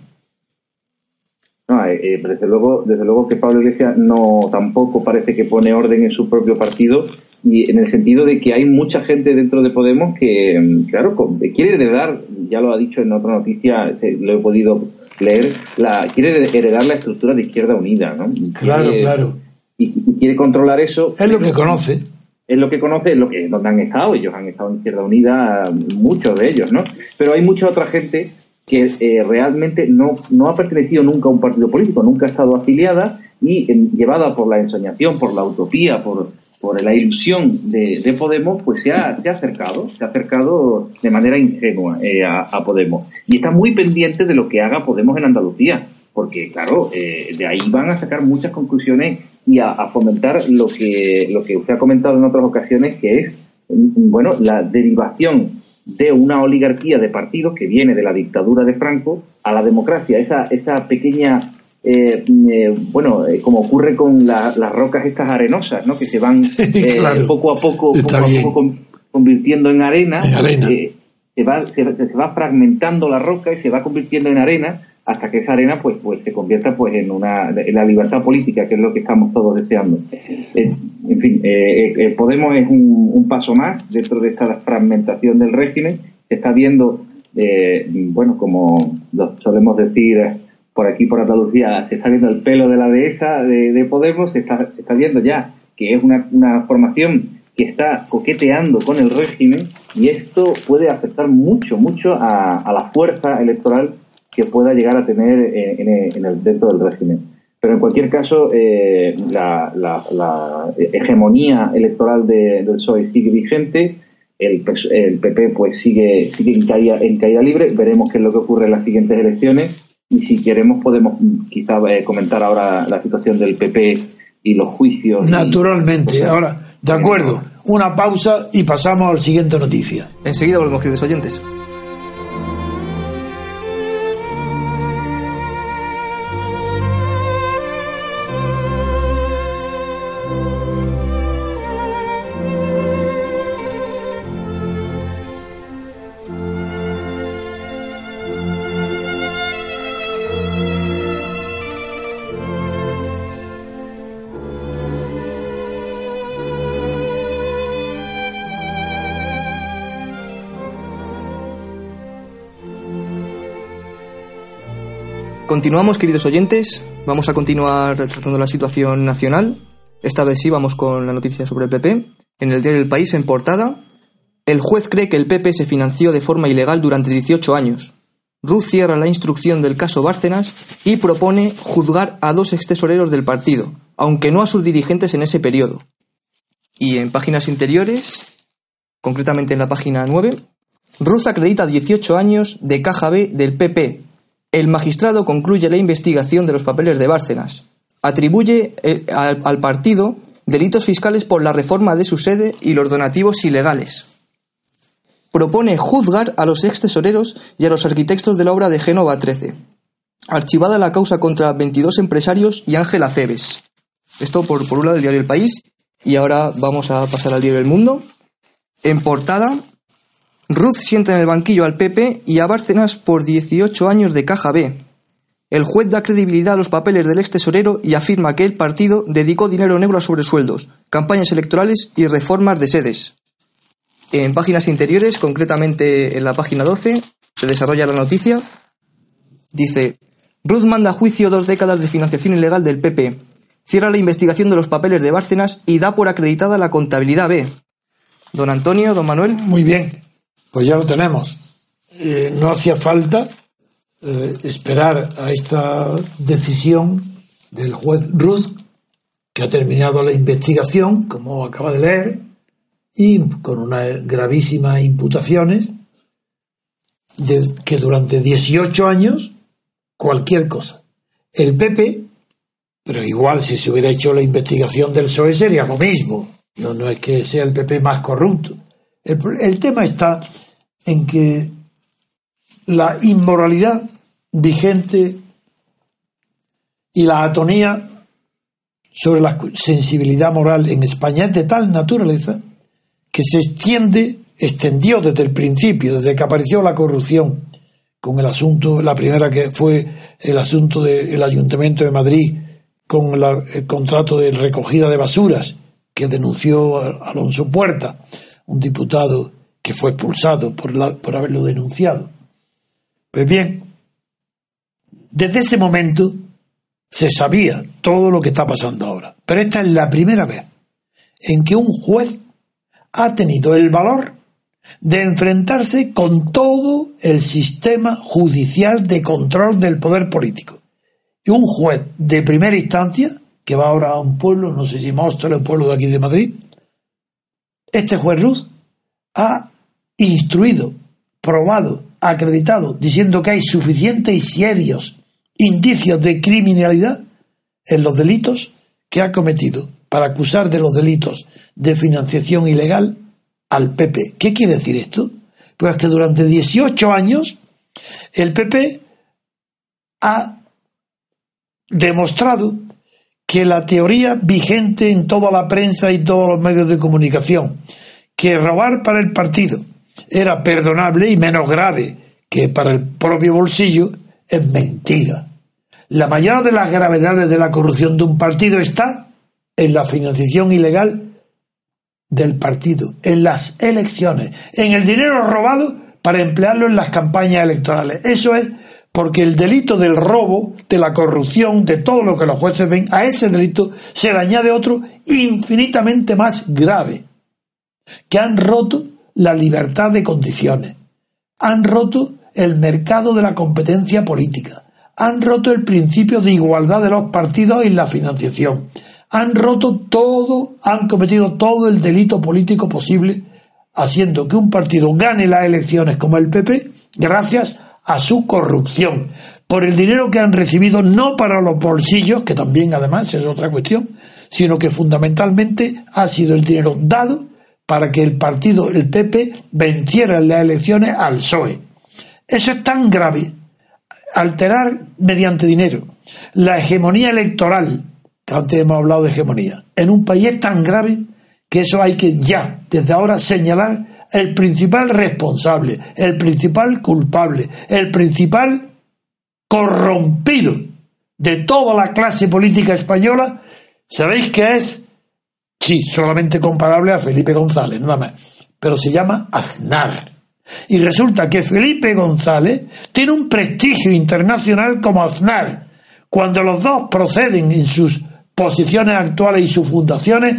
No, eh, eh, desde luego, desde luego que Pablo Iglesias no tampoco parece que pone orden en su propio partido y en el sentido de que hay mucha gente dentro de Podemos que, mm, claro, quiere heredar, ya lo ha dicho en otra noticia, lo he podido leer, la, quiere heredar la estructura de Izquierda Unida, ¿no?
claro, claro.
Y, quiere controlar eso.
Es lo que conoce.
Es lo que conoce, es lo que donde han estado. Ellos han estado en Izquierda Unida, muchos de ellos, ¿no? Pero hay mucha otra gente que eh, realmente no, no ha pertenecido nunca a un partido político, nunca ha estado afiliada y llevada por la ensoñación, por la utopía, por, por la ilusión de, Podemos, pues se ha, se ha, acercado, se ha acercado de manera ingenua eh, a, Podemos. Y está muy pendiente de lo que haga Podemos en Andalucía, porque claro, eh, de ahí van a sacar muchas conclusiones y a, fomentar lo que, lo que usted ha comentado en otras ocasiones, que es, mm, bueno, la derivación de una oligarquía de partidos que viene de la dictadura de Franco a la democracia, esa, esa pequeña eh, eh, bueno, eh, como ocurre con las rocas estas arenosas, ¿no? Que se van poco a poco, convirtiendo en arena. Se, va, se, va fragmentando la roca y se va convirtiendo en arena hasta que esa arena pues pues se convierta pues en una en la libertad política que es lo que estamos todos deseando. En fin Podemos es un, un, paso más dentro de esta fragmentación del régimen. Se está viendo bueno como solemos decir por aquí, por Andalucía, se está viendo el pelo de la dehesa de, Podemos, se está, está, viendo ya que es una, una, formación que está coqueteando con el régimen y esto puede afectar mucho, mucho a, la fuerza electoral que pueda llegar a tener en, el, dentro del régimen. Pero en cualquier caso, eh, la, la, hegemonía electoral del PSOE sigue vigente, el, el PP pues sigue, sigue en, caída, en caída libre, veremos qué es lo que ocurre en las siguientes elecciones y si queremos podemos quizá eh, comentar ahora la situación del PP y los juicios.
Naturalmente. Ahora, de acuerdo. Una pausa y pasamos a la siguiente noticia.
Enseguida volvemos, queridos oyentes. Continuamos, queridos oyentes. Vamos a continuar tratando la situación nacional. Esta vez sí vamos con la noticia sobre el PP. En el diario El País, en portada, el juez cree que el PP se financió de forma ilegal durante 18 años. Ruz cierra la instrucción del caso Bárcenas y propone juzgar a dos extesoreros del partido, aunque no a sus dirigentes en ese periodo. Y en páginas interiores, concretamente en la página 9, Ruz acredita 18 años de caja B del PP el magistrado concluye la investigación de los papeles de Bárcenas. Atribuye eh, al, partido delitos fiscales por la reforma de su sede y los donativos ilegales. Propone juzgar a los ex tesoreros y a los arquitectos de la obra de Génova 13. Archivada la causa contra 22 empresarios y Ángela Cebes. Esto por, por un lado del diario El País. Y ahora vamos a pasar al diario El Mundo. En portada, Ruth sienta en el banquillo al PP y a Bárcenas por 18 años de caja B. El juez da credibilidad a los papeles del ex tesorero y afirma que el partido dedicó dinero negro a sobresueldos, campañas electorales y reformas de sedes. En páginas interiores, concretamente en la página 12, se desarrolla la noticia. Dice, Ruz manda a juicio dos décadas de financiación ilegal del PP, cierra la investigación de los papeles de Bárcenas y da por acreditada la contabilidad B. Don Antonio, don Manuel.
Muy bien, pues ya lo tenemos. No hacía falta eh, esperar a esta decisión del juez Ruth, que ha terminado la investigación, como acaba de leer, y con unas gravísimas imputaciones de que durante 18 años cualquier cosa. El PP, pero igual si se hubiera hecho la investigación del PSOE sería lo mismo. No, no es que sea el PP más corrupto. el tema está en que la inmoralidad vigente y la atonía sobre la sensibilidad moral en España es de tal naturaleza que se extiende, extendió desde el principio, desde que apareció la corrupción, con el asunto, la primera que fue el asunto del Ayuntamiento de Madrid con el contrato de recogida de basuras que denunció Alonso Puerta, un diputado que fue expulsado por, por haberlo denunciado. Pues bien, desde ese momento se sabía todo lo que está pasando ahora. Pero esta es la primera vez en que un juez ha tenido el valor de enfrentarse con todo el sistema judicial de control del poder político. Y un juez de primera instancia, que va ahora a un pueblo, no sé si Móstoles, un pueblo de aquí de Madrid, este juez Ruz ha instruido, probado, acreditado, diciendo que hay suficientes y serios indicios de criminalidad en los delitos que ha cometido para acusar de los delitos de financiación ilegal al PP. ¿Qué quiere decir esto? Pues que durante 18 años el PP ha demostrado que la teoría vigente en toda la prensa y todos los medios de comunicación, que robar para el partido era perdonable y menos grave que para el propio bolsillo, es mentira. La mayor de las gravedades de la corrupción de un partido está en la financiación ilegal del partido, en las elecciones, en el dinero robado para emplearlo en las campañas electorales. Eso es porque el delito del robo, de la corrupción, de todo lo que los jueces ven, a ese delito se le añade otro infinitamente más grave, que han roto la libertad de condiciones, han roto el mercado de la competencia política, han roto el principio de igualdad de los partidos y la financiación, han roto todo, han cometido todo el delito político posible, haciendo que un partido gane las elecciones como el PP gracias a su corrupción, por el dinero que han recibido no para los bolsillos, que también además es otra cuestión, sino que fundamentalmente ha sido el dinero dado para que el partido, el PP, venciera en las elecciones al PSOE. Eso es tan grave, alterar mediante dinero la hegemonía electoral que antes hemos hablado de hegemonía, en un país es tan grave que eso hay que ya, desde ahora, señalar el principal responsable, el principal culpable, el principal corrompido de toda la clase política española, ¿sabéis qué es? Sí, solamente comparable a Felipe González, nada más. Pero se llama Aznar. Y resulta que Felipe González tiene un prestigio internacional como Aznar. Cuando los dos proceden en sus posiciones actuales y sus fundaciones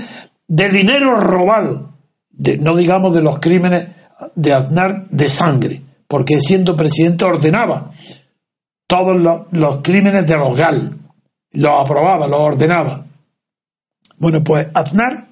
de dinero robado, de, no digamos de los crímenes de Aznar de sangre, porque siendo presidente ordenaba todos los, crímenes de los GAL, los aprobaba, los ordenaba. Bueno, pues Aznar,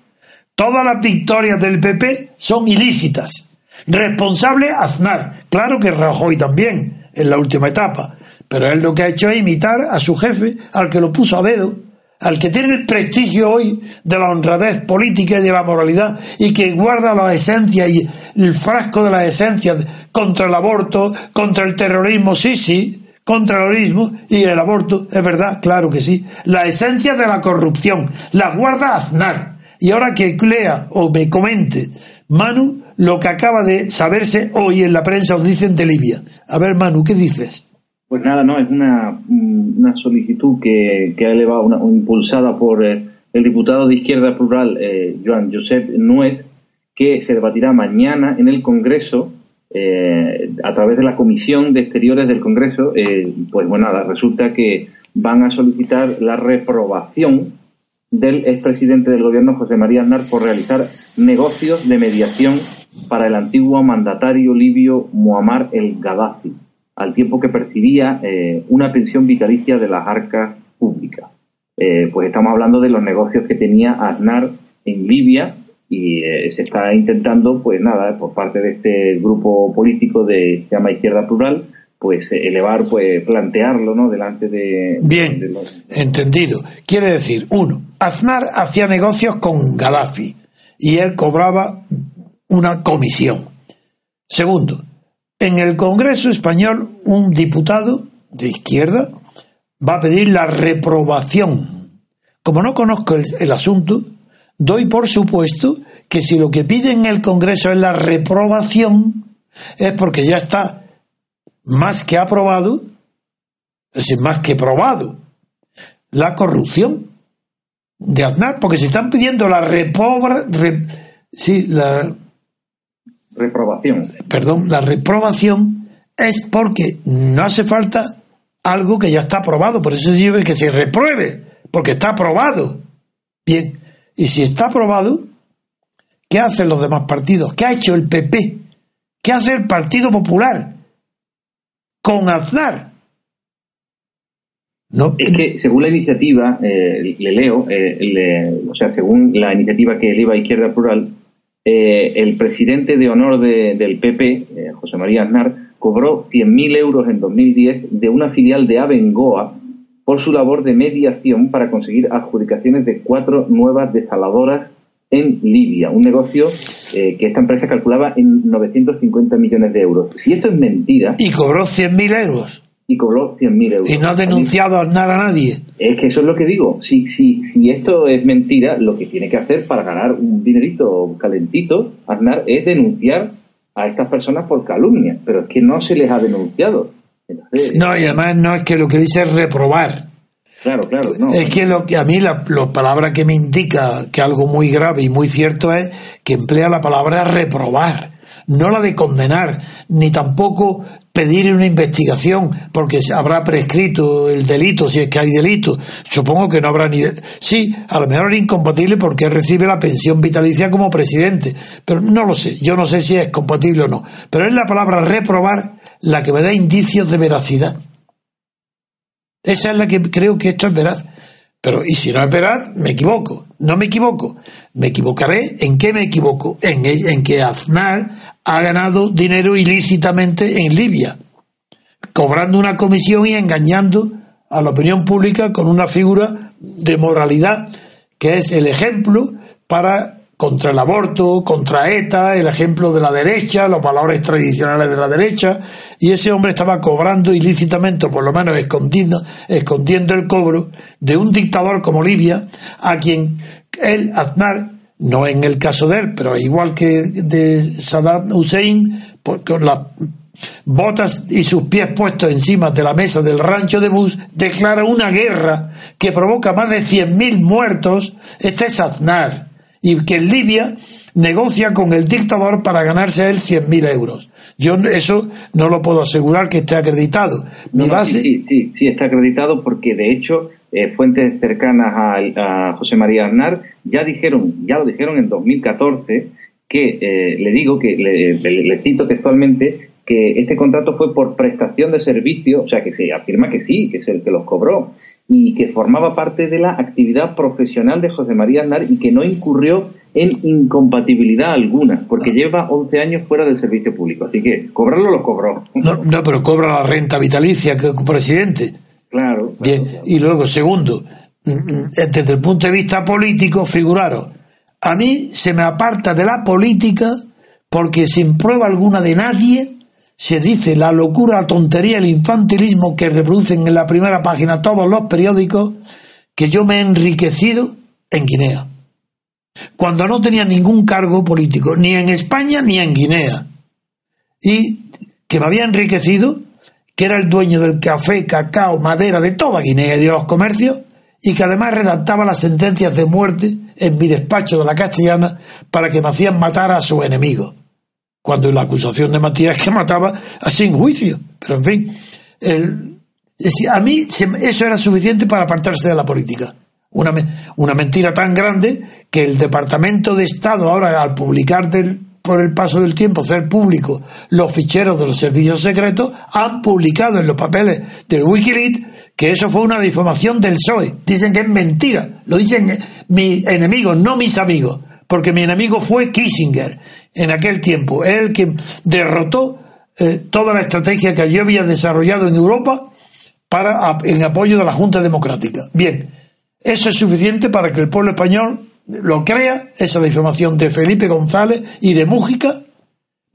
todas las victorias del PP son ilícitas. Responsable Aznar, claro que Rajoy también en la última etapa, pero él lo que ha hecho es imitar a su jefe, al que lo puso a dedo, al que tiene el prestigio hoy de la honradez política y de la moralidad y que guarda la esencia y el frasco de la esencia contra el aborto, contra el terrorismo, sí, sí, contra el terrorismo y el aborto, es verdad, claro que sí. La esencia de la corrupción, la guarda Aznar. Y ahora que lea o me comente Manu lo que acaba de saberse hoy en la prensa, os dicen de Libia. A ver, Manu, ¿qué dices?
Pues nada, no, es una, una solicitud que, que ha elevado, una, impulsada por eh, el diputado de Izquierda Plural, eh, Joan Josep Nuet, que se debatirá mañana en el Congreso eh, a través de la Comisión de Exteriores del Congreso, eh, pues bueno, resulta que van a solicitar la reprobación del expresidente del gobierno, José María Aznar, por realizar negocios de mediación para el antiguo mandatario libio Muammar el Gaddafi, al tiempo que percibía eh, una pensión vitalicia de las arcas públicas. pues estamos hablando de los negocios que tenía Aznar en Libia y eh, se está intentando, pues nada, por parte de este grupo político de se llama Izquierda Plural, pues eh, elevar, pues plantearlo, ¿no? Delante de...
Bien, entendido. Quiere decir, uno, Aznar hacía negocios con Gaddafi y él cobraba una comisión. Segundo, en el Congreso español un diputado de izquierda va a pedir la reprobación. Como no conozco el asunto, doy por supuesto que si lo que pide en el Congreso es la reprobación, es porque ya está más que aprobado, es decir, más que probado, la corrupción de Aznar, porque si están pidiendo la repobra, sí, la
reprobación.
Perdón, la reprobación es porque no hace falta algo que ya está aprobado, por eso dice que se repruebe, porque está aprobado. Bien, y si está aprobado, ¿qué hacen los demás partidos? ¿Qué ha hecho el PP? ¿Qué hace el Partido Popular? Con Aznar.
Es que según la iniciativa, eh, le leo, eh, o sea, según la iniciativa que eleva Izquierda Plural, eh, el presidente de honor del PP, José María Aznar, cobró 100.000 euros en 2010 de una filial de Abengoa por su labor de mediación para conseguir adjudicaciones de cuatro nuevas desaladoras en Libia, un negocio eh, que esta empresa calculaba en 950 millones de euros. Si esto es mentira...
Y cobró 100.000 euros.
Y cobró 100.000 euros.
Y no ha denunciado a nada a nadie.
Es que eso es lo que digo. Si, si, si esto es mentira, lo que tiene que hacer para ganar un dinerito calentito, Aznar, es denunciar a estas personas por calumnia. Pero es que no se les ha denunciado
no, y además no es que lo que dice es reprobar.
Claro, claro.
Es que lo que a mí la, palabra que me indica que algo muy grave y muy cierto es que emplea la palabra reprobar, no la de condenar, ni tampoco pedir una investigación porque habrá prescrito el delito si es que hay delito. Supongo que no habrá ni sí, a lo mejor es incompatible porque recibe la pensión vitalicia como presidente, pero no lo sé. Yo no sé si es compatible o no, pero es la palabra reprobar la que me da indicios de veracidad. Esa es la que creo que esto es veraz. Pero, y si no es veraz, me equivoco. No me equivoco. Me equivocaré. ¿En qué me equivoco? En, en que Aznar ha ganado dinero ilícitamente en Libia, cobrando una comisión y engañando a la opinión pública con una figura de moralidad que es el ejemplo para contra el aborto, contra ETA, el ejemplo de la derecha, los valores tradicionales de la derecha, y ese hombre estaba cobrando ilícitamente, o por lo menos escondiendo, escondiendo el cobro de un dictador como Libia, a quien él, Aznar, no en el caso de él, pero igual que de Saddam Hussein, con las botas y sus pies puestos encima de la mesa del rancho de Bush, declara una guerra que provoca más de 100.000 muertos. Este es Aznar y que en Libia negocia con el dictador para ganarse a él 100.000 euros. Yo eso no lo puedo asegurar que esté acreditado.
Mi base... sí, sí, sí, está acreditado porque de hecho eh, fuentes cercanas a, José María Aznar ya dijeron, ya lo dijeron en 2014 que eh, le digo que le, cito textualmente que este contrato fue por prestación de servicio, o sea que se afirma que sí, que es el que los cobró, y que formaba parte de la actividad profesional de José María Aznar y que no incurrió en incompatibilidad alguna, porque lleva 11 años fuera del servicio público. Así que cobrarlo lo cobró.
No, pero cobra la renta vitalicia que presidente.
Claro.
Bien, y luego, segundo, mm, mm, desde el punto de vista político, figuraros, a mí se me aparta de la política porque sin prueba alguna de nadie se dice la locura, la tontería, el infantilismo que reproducen en la primera página todos los periódicos, que yo me he enriquecido en Guinea. Cuando no tenía ningún cargo político, ni en España ni en Guinea. Y que me había enriquecido, que era el dueño del café, cacao, madera de toda Guinea y de los comercios, y que además redactaba las sentencias de muerte en mi despacho de la castellana para que me hacían matar a sus enemigos. Cuando la acusación de Matías que mataba sin juicio. Pero en fin, el, a mí eso era suficiente para apartarse de la política. Una, una mentira tan grande que el Departamento de Estado ahora al publicar del, por el paso del tiempo, hacer público los ficheros de los servicios secretos, han publicado en los papeles del Wikileaks que eso fue una difamación del PSOE. Dicen que es mentira. Lo dicen mis enemigos, no mis amigos. Porque mi enemigo fue Kissinger en aquel tiempo. El que derrotó eh, toda la estrategia que yo había desarrollado en Europa para, en apoyo de la Junta Democrática. Bien, eso es suficiente para que el pueblo español lo crea, esa difamación de Felipe González y de Mújica,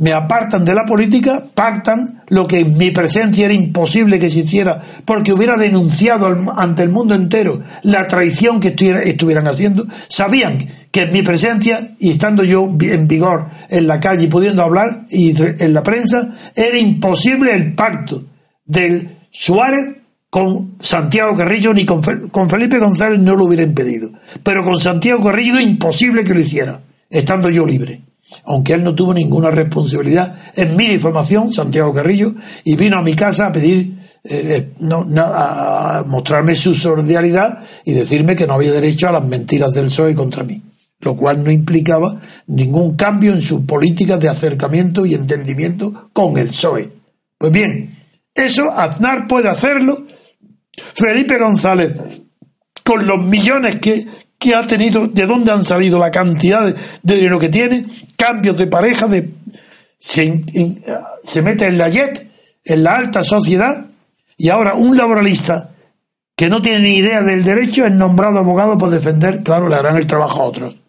me apartan de la política, pactan lo que en mi presencia era imposible que se hiciera, porque hubiera denunciado ante el mundo entero la traición que estuvieran haciendo, sabían que en mi presencia, y estando yo en vigor en la calle pudiendo hablar y en la prensa, era imposible el pacto del Suárez con Santiago Carrillo ni con, Felipe González no lo hubiera impedido. Pero con Santiago Carrillo imposible que lo hiciera, estando yo libre. Aunque él no tuvo ninguna responsabilidad en mi difamación, Santiago Carrillo, y vino a mi casa a pedir, eh, eh, a mostrarme su solidaridad y decirme que no había derecho a las mentiras del PSOE contra mí. Lo cual no implicaba ningún cambio en su política de acercamiento y entendimiento con el PSOE. Pues bien, eso Aznar puede hacerlo Felipe González, con los millones que, ha tenido, de dónde han salido la cantidad de, dinero que tiene, cambios de pareja, de, se, se mete en la JET, en la alta sociedad, y ahora un laboralista que no tiene ni idea del derecho es nombrado abogado por defender, claro, le harán el trabajo a otros.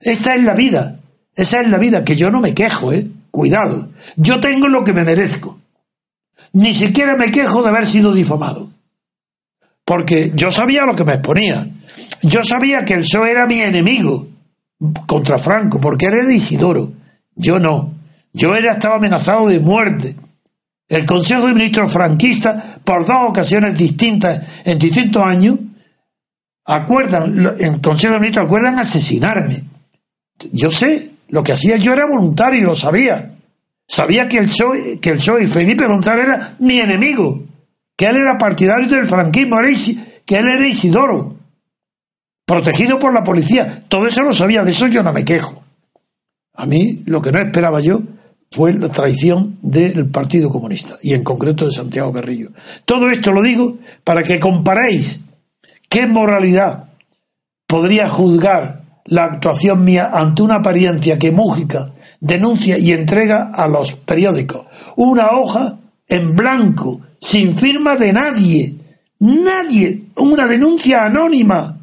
Esta es la vida, esa es la vida, que yo no me quejo, ¿eh? Cuidado, yo tengo lo que me merezco. Ni siquiera me quejo de haber sido difamado porque yo sabía lo que me exponía. Yo sabía que el PSOE era mi enemigo contra Franco, porque era Isidoro. Yo no. Yo era, estaba amenazado de muerte. El Consejo de Ministros franquista, por dos ocasiones distintas en distintos años, acuerdan, en el Consejo de Ministros acuerdan asesinarme. Yo sé, lo que hacía yo era voluntario, lo sabía. Sabía que el PSOE, que el PSOE y Felipe González era mi enemigo que él era partidario del franquismo, que él era Isidoro, protegido por la policía. Todo eso lo sabía, de eso yo no me quejo. A mí lo que no esperaba yo fue la traición del Partido Comunista y en concreto de Santiago Carrillo. Todo esto lo digo para que comparéis qué moralidad podría juzgar la actuación mía ante una apariencia que Mújica denuncia y entrega a los periódicos. Una hoja en blanco sin firma de nadie. Nadie. Una denuncia anónima.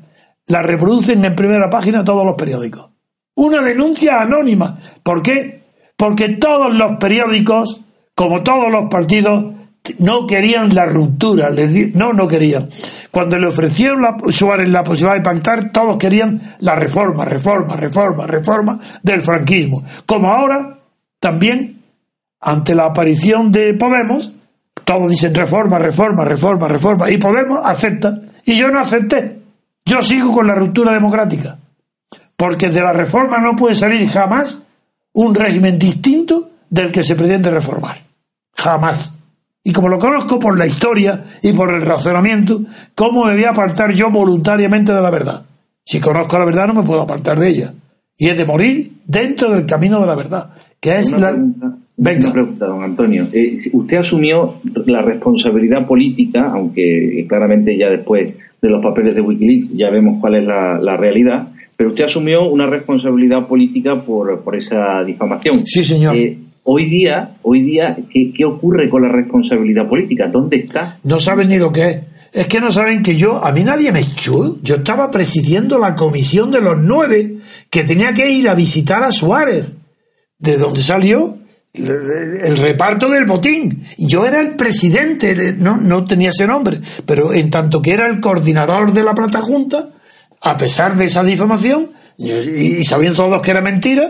La reproducen en primera página todos los periódicos. Una denuncia anónima. ¿Por qué? Porque todos los periódicos, como todos los partidos, no querían la ruptura. no, no querían. Cuando le ofrecieron a Suárez la posibilidad de pactar, todos querían la reforma, reforma, reforma, reforma del franquismo. Como ahora, también, ante la aparición de Podemos, todos dicen reforma, reforma, reforma, reforma. Y Podemos acepta. Y yo no acepté. Yo sigo con la ruptura democrática. Porque de la reforma no puede salir jamás un régimen distinto del que se pretende reformar. Jamás. Y como lo conozco por la historia y por el razonamiento, ¿cómo me voy a apartar yo voluntariamente de la verdad? Si conozco la verdad no me puedo apartar de ella. Y es de morir dentro del camino de la verdad, que es la...
Venga. Una pregunta, don Antonio. Eh, usted asumió la responsabilidad política, aunque claramente ya después de los papeles de Wikileaks ya vemos cuál es la, realidad, pero usted asumió una responsabilidad política por, por esa difamación.
Sí, señor.
Eh, hoy día, hoy día ¿qué, ¿qué, ocurre con la responsabilidad política? ¿Dónde está?
No saben ni lo que es. Es que no saben que yo, a mí nadie me echó. Yo estaba presidiendo la comisión de los nueve que tenía que ir a visitar a Suárez. ¿De dónde salió? El reparto del botín. Yo era el presidente, no, no tenía ese nombre, pero en tanto que era el coordinador de la Plata Junta, a pesar de esa difamación, y, sabiendo todos que era mentira,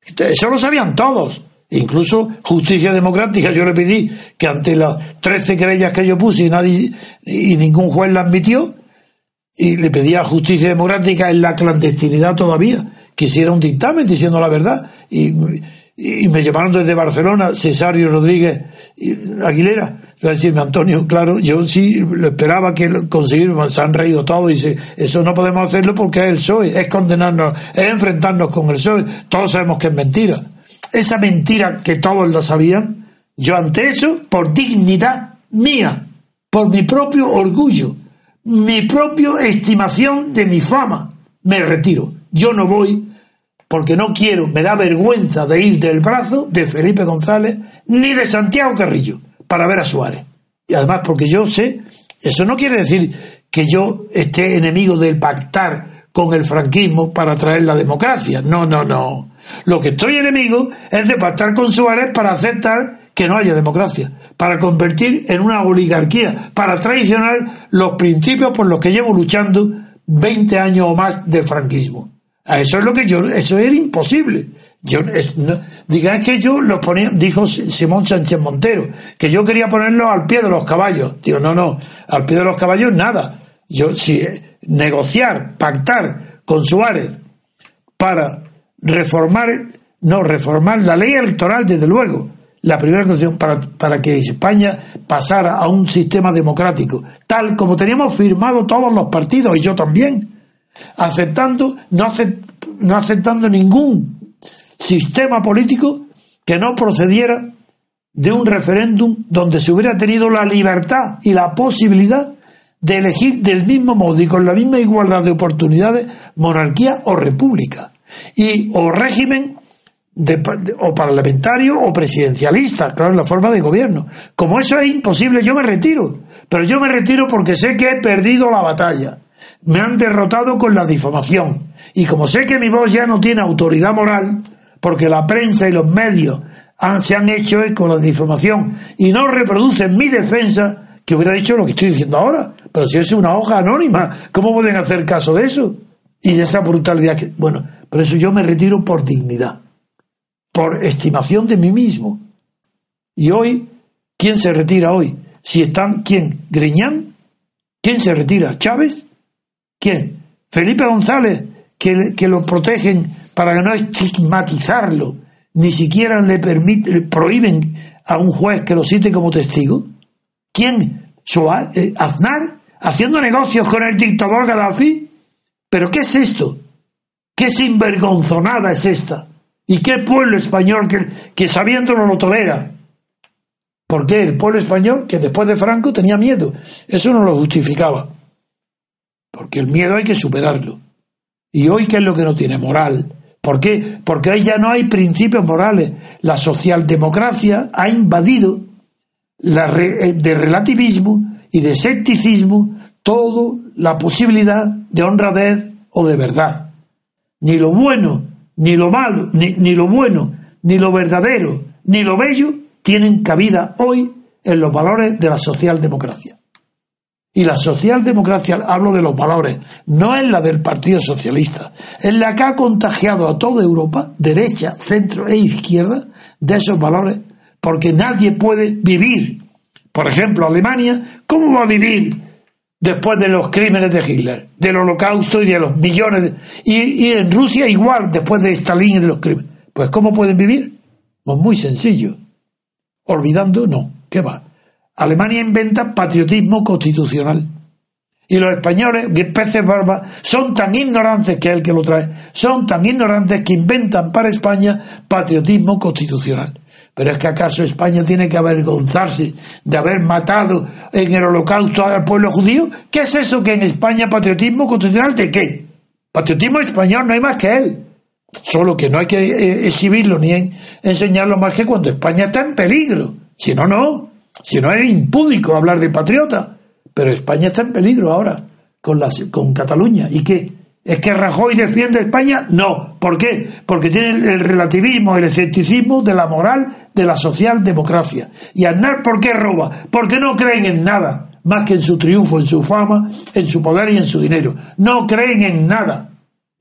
eso lo sabían todos. Incluso Justicia Democrática, yo le pedí que ante las 13 querellas que yo puse y nadie y ningún juez la admitió, y le pedía a Justicia Democrática en la clandestinidad todavía que hiciera un dictamen diciendo la verdad. Y y me llamaron desde Barcelona, Cesario Rodríguez Aguilera, le a decirme, Antonio, claro, yo sí lo esperaba que conseguir, se han reído todos, dice, eso no podemos hacerlo porque es el PSOE, es condenarnos, es enfrentarnos con el PSOE, todos sabemos que es mentira. Esa mentira que todos la sabían, yo ante eso, por dignidad mía, por mi propio orgullo, mi propia estimación de mi fama, me retiro. Yo no voy porque no quiero, me da vergüenza de ir del brazo de Felipe González ni de Santiago Carrillo para ver a Suárez. Y además porque yo sé, eso no quiere decir que yo esté enemigo del pactar con el franquismo para traer la democracia. No, no, no. Lo que estoy enemigo es de pactar con Suárez para aceptar que no haya democracia, para convertir en una oligarquía, para traicionar los principios por los que llevo luchando 20 años o más del franquismo. Eso es lo que yo, eso era imposible. Yo, es, diga, que yo lo ponía, dijo Simón Sánchez Montero, que yo quería ponerlo al pie de los caballos. Digo, no, no, al pie de los caballos nada. Yo, si negociar, pactar con Suárez para reformar, no, reformar la ley electoral, desde luego, la primera condición para, para que España pasara a un sistema democrático, tal como teníamos firmado todos los partidos, y yo también aceptando, no, no aceptando ningún sistema político que no procediera de un referéndum donde se hubiera tenido la libertad y la posibilidad de elegir del mismo modo y con la misma igualdad de oportunidades monarquía o república y o régimen o parlamentario o presidencialista, claro, en la forma de gobierno. Como eso es imposible, yo me retiro. Pero yo me retiro porque sé que he perdido la batalla me han derrotado con la difamación. Y como sé que mi voz ya no tiene autoridad moral, porque la prensa y los medios se han hecho eco de la difamación y no reproducen mi defensa, que hubiera dicho lo que estoy diciendo ahora. Pero si es una hoja anónima, ¿cómo pueden hacer caso de eso? Y de esa brutalidad que. Bueno, por eso yo me retiro por dignidad, por estimación de mí mismo. Y hoy, ¿quién se retira hoy? Si están, ¿quién? ¿Greñán? ¿Quién se retira? ¿Chávez? ¿Quién? Felipe González, que, lo protegen para no estigmatizarlo, ni siquiera le, permite, prohíben a un juez que lo cite como testigo. ¿Quién? Eh, ¿Aznar? ¿Haciendo negocios con el dictador Gaddafi? ¿Pero qué es esto? ¿Qué sinvergonzonada es esta? ¿Y qué pueblo español que, que sabiéndolo lo tolera? ¿Por qué el pueblo español, que después de Franco tenía miedo, eso no lo justificaba. Porque el miedo hay que superarlo. ¿Y hoy qué es lo que no tiene? Moral. ¿Por qué? Porque hoy ya no hay principios morales. La socialdemocracia ha invadido eh, de relativismo y de escepticismo toda la posibilidad de honradez o de verdad. Ni lo bueno, ni lo malo, ni lo bueno, ni lo verdadero, ni lo bello tienen cabida hoy en los valores de la socialdemocracia. Y la socialdemocracia, hablo de los valores, no es la del Partido Socialista, es la que ha contagiado a toda Europa, derecha, centro e izquierda, de esos valores, porque nadie puede vivir. Por ejemplo, Alemania, ¿cómo va a vivir después de los crímenes de Hitler, del holocausto y de los millones de... Y, y en Rusia igual, después de Stalin y de los crímenes. Pues ¿cómo pueden vivir? Pues muy sencillo. Olvidando, no. ¿Qué va? Alemania inventa patriotismo constitucional. Y los españoles, peces barbas, son tan ignorantes que el que lo trae, son tan ignorantes que inventan para España patriotismo constitucional. Pero es que acaso España tiene que avergonzarse de haber matado en el holocausto al pueblo judío? ¿Qué es eso que en España patriotismo constitucional de qué? Patriotismo español no hay más que él. Solo que no hay que eh, exhibirlo ni enseñarlo más que cuando España está en peligro. Si no, no. Si no es impúdico hablar de patriota, pero España está en peligro ahora con, con Cataluña. ¿Y qué? ¿Es que Rajoy defiende a España? No. ¿Por qué? Porque tiene el relativismo, el escepticismo de la moral de la socialdemocracia. ¿Y Aznar por qué roba? Porque no creen en nada, más que en su triunfo, en su fama, en su poder y en su dinero. No creen en nada.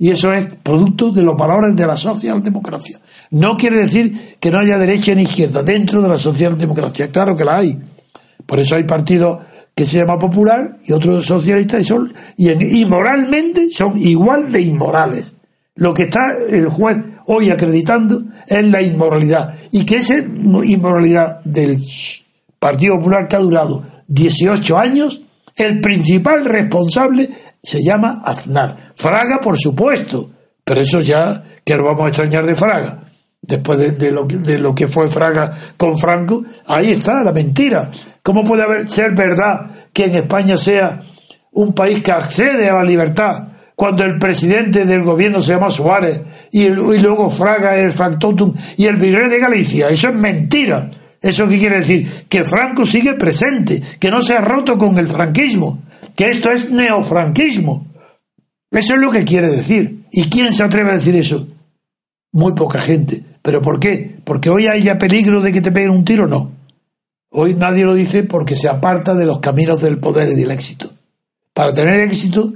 Y eso es producto de los valores de la socialdemocracia. No quiere decir que no haya derecha ni izquierda dentro de la socialdemocracia. Claro que la hay. Por eso hay partidos que se llama popular y otros socialistas y son y, moralmente son igual de inmorales. Lo que está el juez hoy acreditando es la inmoralidad. Y que esa inmoralidad del Partido Popular que ha durado 18 años, el principal responsable se llama Aznar. Fraga, por supuesto, pero eso ya que lo vamos a extrañar de Fraga. Después de, lo, de lo que fue Fraga con Franco, ahí está la mentira. ¿Cómo puede haber, ser verdad que en España sea un país que accede a la libertad cuando el presidente del gobierno se llama Suárez y, luego Fraga el factotum y el virrey de Galicia. Eso es mentira. ¿Eso qué quiere decir? Que Franco sigue presente, que no se ha roto con el franquismo, que esto es neofranquismo. Eso es lo que quiere decir. ¿Y quién se atreve a decir eso? Muy poca gente. ¿Pero por qué? ¿Porque hoy hay ya peligro de que te peguen un tiro? No. Hoy nadie lo dice porque se aparta de los caminos del poder y del éxito. Para tener éxito,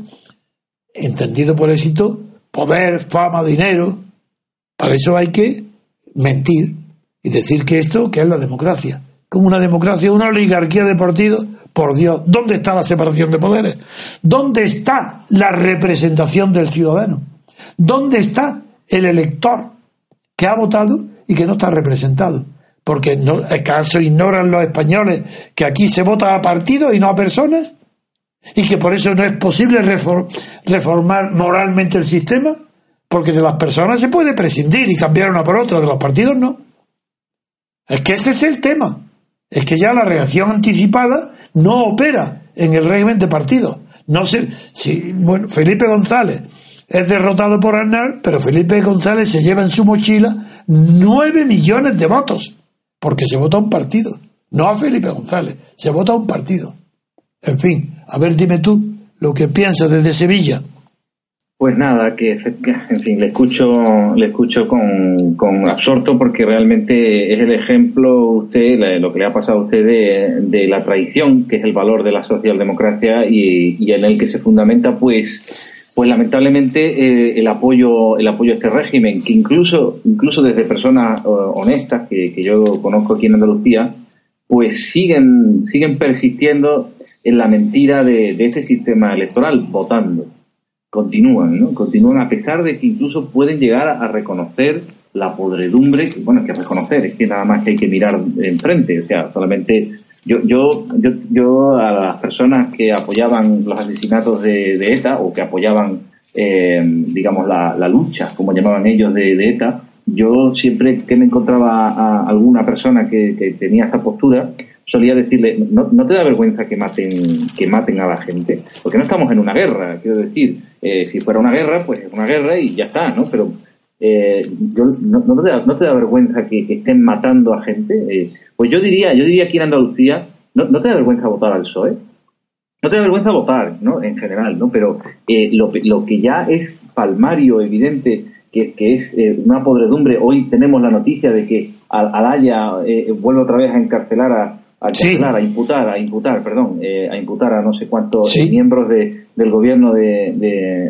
entendido por éxito, poder, fama, dinero, para eso hay que mentir y decir que esto, que es la democracia. Como una democracia, una oligarquía de partidos, por Dios, ¿dónde está la separación de poderes? ¿Dónde está la representación del ciudadano? ¿Dónde está el elector que ha votado y que no está representado? Porque no, ¿acaso ignoran los españoles que aquí se vota a partidos y no a personas? y que por eso no es posible reformar moralmente el sistema, porque de las personas se puede prescindir y cambiar una por otra, de los partidos no. Es que ese es el tema. Es que ya la reacción anticipada no opera en el régimen de partidos. No sé si bueno, Felipe González es derrotado por Arnar, pero Felipe González se lleva en su mochila nueve millones de votos, porque se vota un partido, no a Felipe González, se vota un partido. En fin, a ver, dime tú lo que piensas desde Sevilla.
Pues nada, que en fin, le escucho, le escucho con, con absorto porque realmente es el ejemplo usted, lo que le ha pasado a usted de, la traición, que es el valor de la socialdemocracia y, y en el que se fundamenta, pues, pues lamentablemente eh, el apoyo, el apoyo a este régimen, que incluso, incluso desde personas honestas que, que yo conozco aquí en Andalucía, pues siguen, siguen persistiendo en la mentira de, ese sistema electoral, votando. Continúan, ¿no? Continúan a pesar de que incluso pueden llegar a, reconocer la podredumbre, bueno, que reconocer, es que nada más que hay que mirar enfrente, o sea, solamente yo, yo, yo, yo a las personas que apoyaban los asesinatos de, ETA o que apoyaban, eh, digamos, la, lucha, como llamaban ellos, de, ETA, yo siempre que me encontraba a alguna persona que, que tenía esta postura, solía decirle, no, no, te da vergüenza que maten, que maten a la gente, porque no estamos en una guerra, quiero decir, eh, si fuera una guerra, pues es una guerra y ya está, ¿no? Pero eh, yo, no, no, te da, no, te da, vergüenza que, estén matando a gente. Eh, pues yo diría, yo diría aquí en Andalucía, no, te da vergüenza votar al PSOE, no te da vergüenza votar, ¿no? En general, ¿no? Pero lo, lo que ya es palmario, evidente, que, que es una podredumbre, hoy tenemos la noticia de que Alaya vuelve otra vez a encarcelar a, a, a imputar, a imputar, perdón, eh, a imputar a no sé cuántos miembros de, del gobierno de,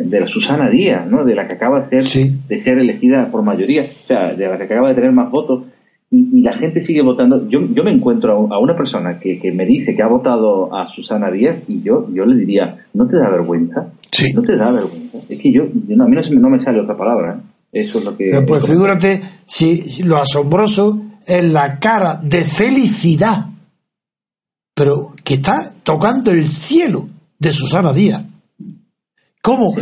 de, la Susana Díaz, ¿no? De la que acaba de ser, de ser elegida por mayoría, o sea, de la que acaba de tener más votos. Y, la gente sigue votando. Yo, yo me encuentro a, una persona que, que, me dice que ha votado a Susana Díaz y yo, yo le diría, ¿no te da vergüenza? No te da vergüenza. Es que yo, a mí no, me sale otra palabra. ¿eh? Eso es lo que...
Pues figúrate si lo asombroso es la cara de felicidad pero que está tocando el cielo de Susana Díaz. ¿Cómo?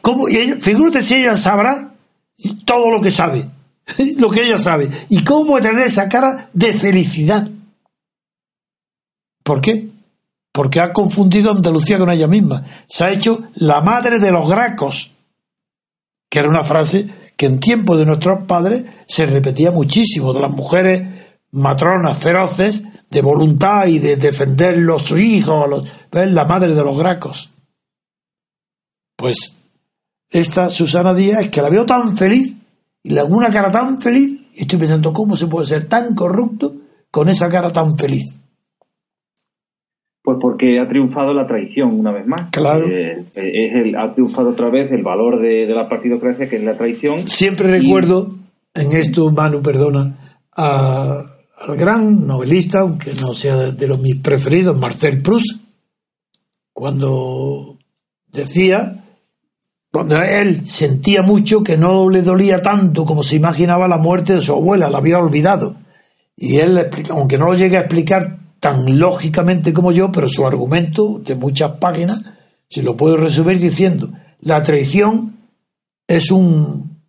¿Cómo? figúrate si ella sabrá todo lo que sabe, lo que ella sabe. ¿Y cómo tener esa cara de felicidad? ¿Por qué? Porque ha confundido Andalucía con ella misma. Se ha hecho la madre de los gracos, que era una frase que en tiempo de nuestros padres se repetía muchísimo, de las mujeres matronas feroces de voluntad y de defender los su hijos, los, la madre de los gracos. Pues esta Susana Díaz, que la veo tan feliz, y le hago una cara tan feliz, y estoy pensando cómo se puede ser tan corrupto con esa cara tan feliz.
Pues porque ha triunfado la traición una vez más.
Claro.
Eh, es el, ha triunfado otra vez el valor de, la partidocracia, que es la traición.
Siempre recuerdo, en esto, Manu, perdona, a, al gran novelista, aunque no sea de, los mis preferidos, Marcel Proust, cuando decía cuando él sentía mucho que no le dolía tanto como se imaginaba la muerte de su abuela, la había olvidado. Y él, aunque no lo llegue a explicar tan lógicamente como yo, pero su argumento de muchas páginas se lo puedo resumir diciendo, la traición es un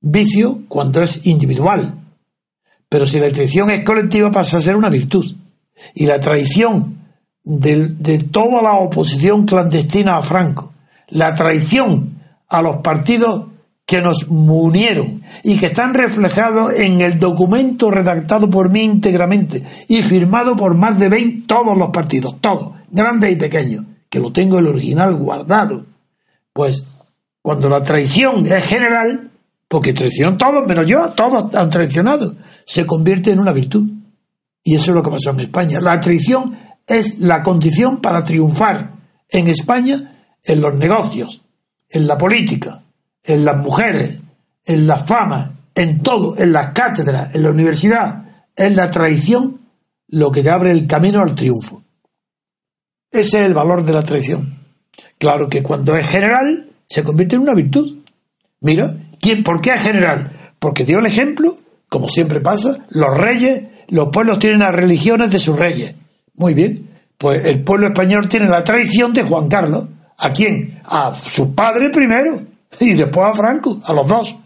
vicio cuando es individual, pero si la traición es colectiva pasa a ser una virtud. Y la traición de, de toda la oposición clandestina a Franco, la traición a los partidos que nos unieron y que están reflejados en el documento redactado por mí íntegramente y firmado por más de 20 todos los partidos, todos, grandes y pequeños, que lo tengo el original guardado. Pues cuando la traición es general, porque traicionan todos, menos yo, todos han traicionado, se convierte en una virtud. Y eso es lo que pasó en España. La traición es la condición para triunfar en España en los negocios, en la política, en las mujeres, en la fama, en todo, en las cátedras, en la universidad, en la traición, lo que te abre el camino al triunfo. Ese es el valor de la traición. Claro que cuando es general, se convierte en una virtud. Mira, ¿quién, ¿por qué es general? Porque dio el ejemplo, como siempre pasa, los reyes, los pueblos tienen las religiones de sus reyes. Muy bien, pues el pueblo español tiene la traición de Juan Carlos. ¿A quién? A su padre primero y después a Franco, a los dos,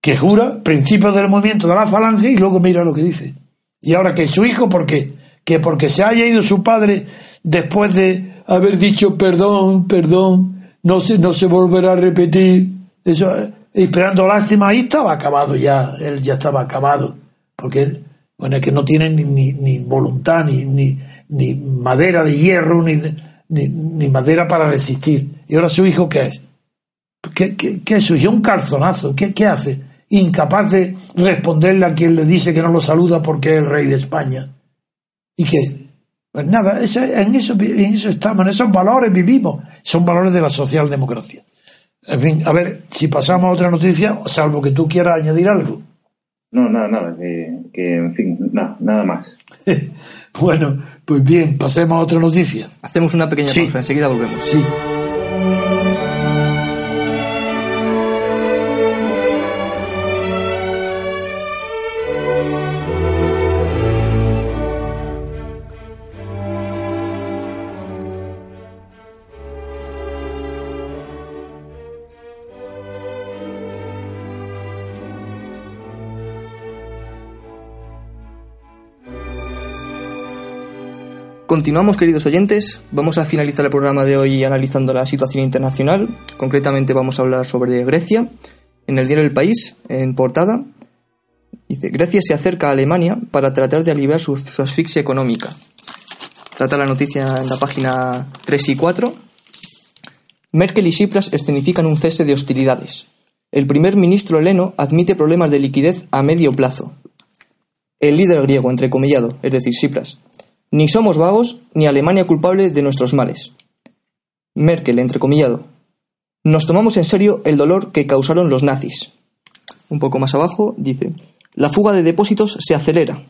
que jura principios del movimiento de la falange y luego mira lo que dice. Y ahora que su hijo, ¿por qué? Que porque se haya ido su padre después de haber dicho perdón, perdón, no se, no se volverá a repetir, eso, esperando lástima, ahí estaba acabado ya, él ya estaba acabado, porque bueno, es que no tiene ni, ni, voluntad, ni, ni, ni, madera de hierro, ni, ni, madera para resistir. ¿Y ahora su hijo qué es? ¿Qué, qué, es eso? un calzonazo. ¿Qué, ¿Qué hace? Incapaz de responderle a quien le dice que no lo saluda porque es el rey de España. ¿Y qué? Pues nada, en, eso, en eso estamos, en esos valores vivimos. Son valores de la socialdemocracia. En fin, a ver, si pasamos a otra noticia, salvo que tú quieras añadir algo.
No, nada, nada, que, en fin, nada, nada más.
bueno, pues bien, pasemos a otra noticia.
Hacemos una pequeña pausa, enseguida volvemos.
Sí.
Continuamos, queridos oyentes. Vamos a finalizar el programa de hoy analizando la situación internacional. Concretamente vamos a hablar sobre Grecia. En el diario El País, en portada, dice, Grecia se acerca a Alemania para tratar de aliviar su, asfixia económica. Trata la noticia en la página 3 y 4. Merkel y Tsipras escenifican un cese de hostilidades. El primer ministro heleno admite problemas de liquidez a medio plazo. El líder griego, entrecomillado, es decir, Tsipras, ni somos vagos, ni Alemania culpable de nuestros males. Merkel, entrecomillado. Nos tomamos en serio el dolor que causaron los nazis. Un poco más abajo dice, la fuga de depósitos se acelera.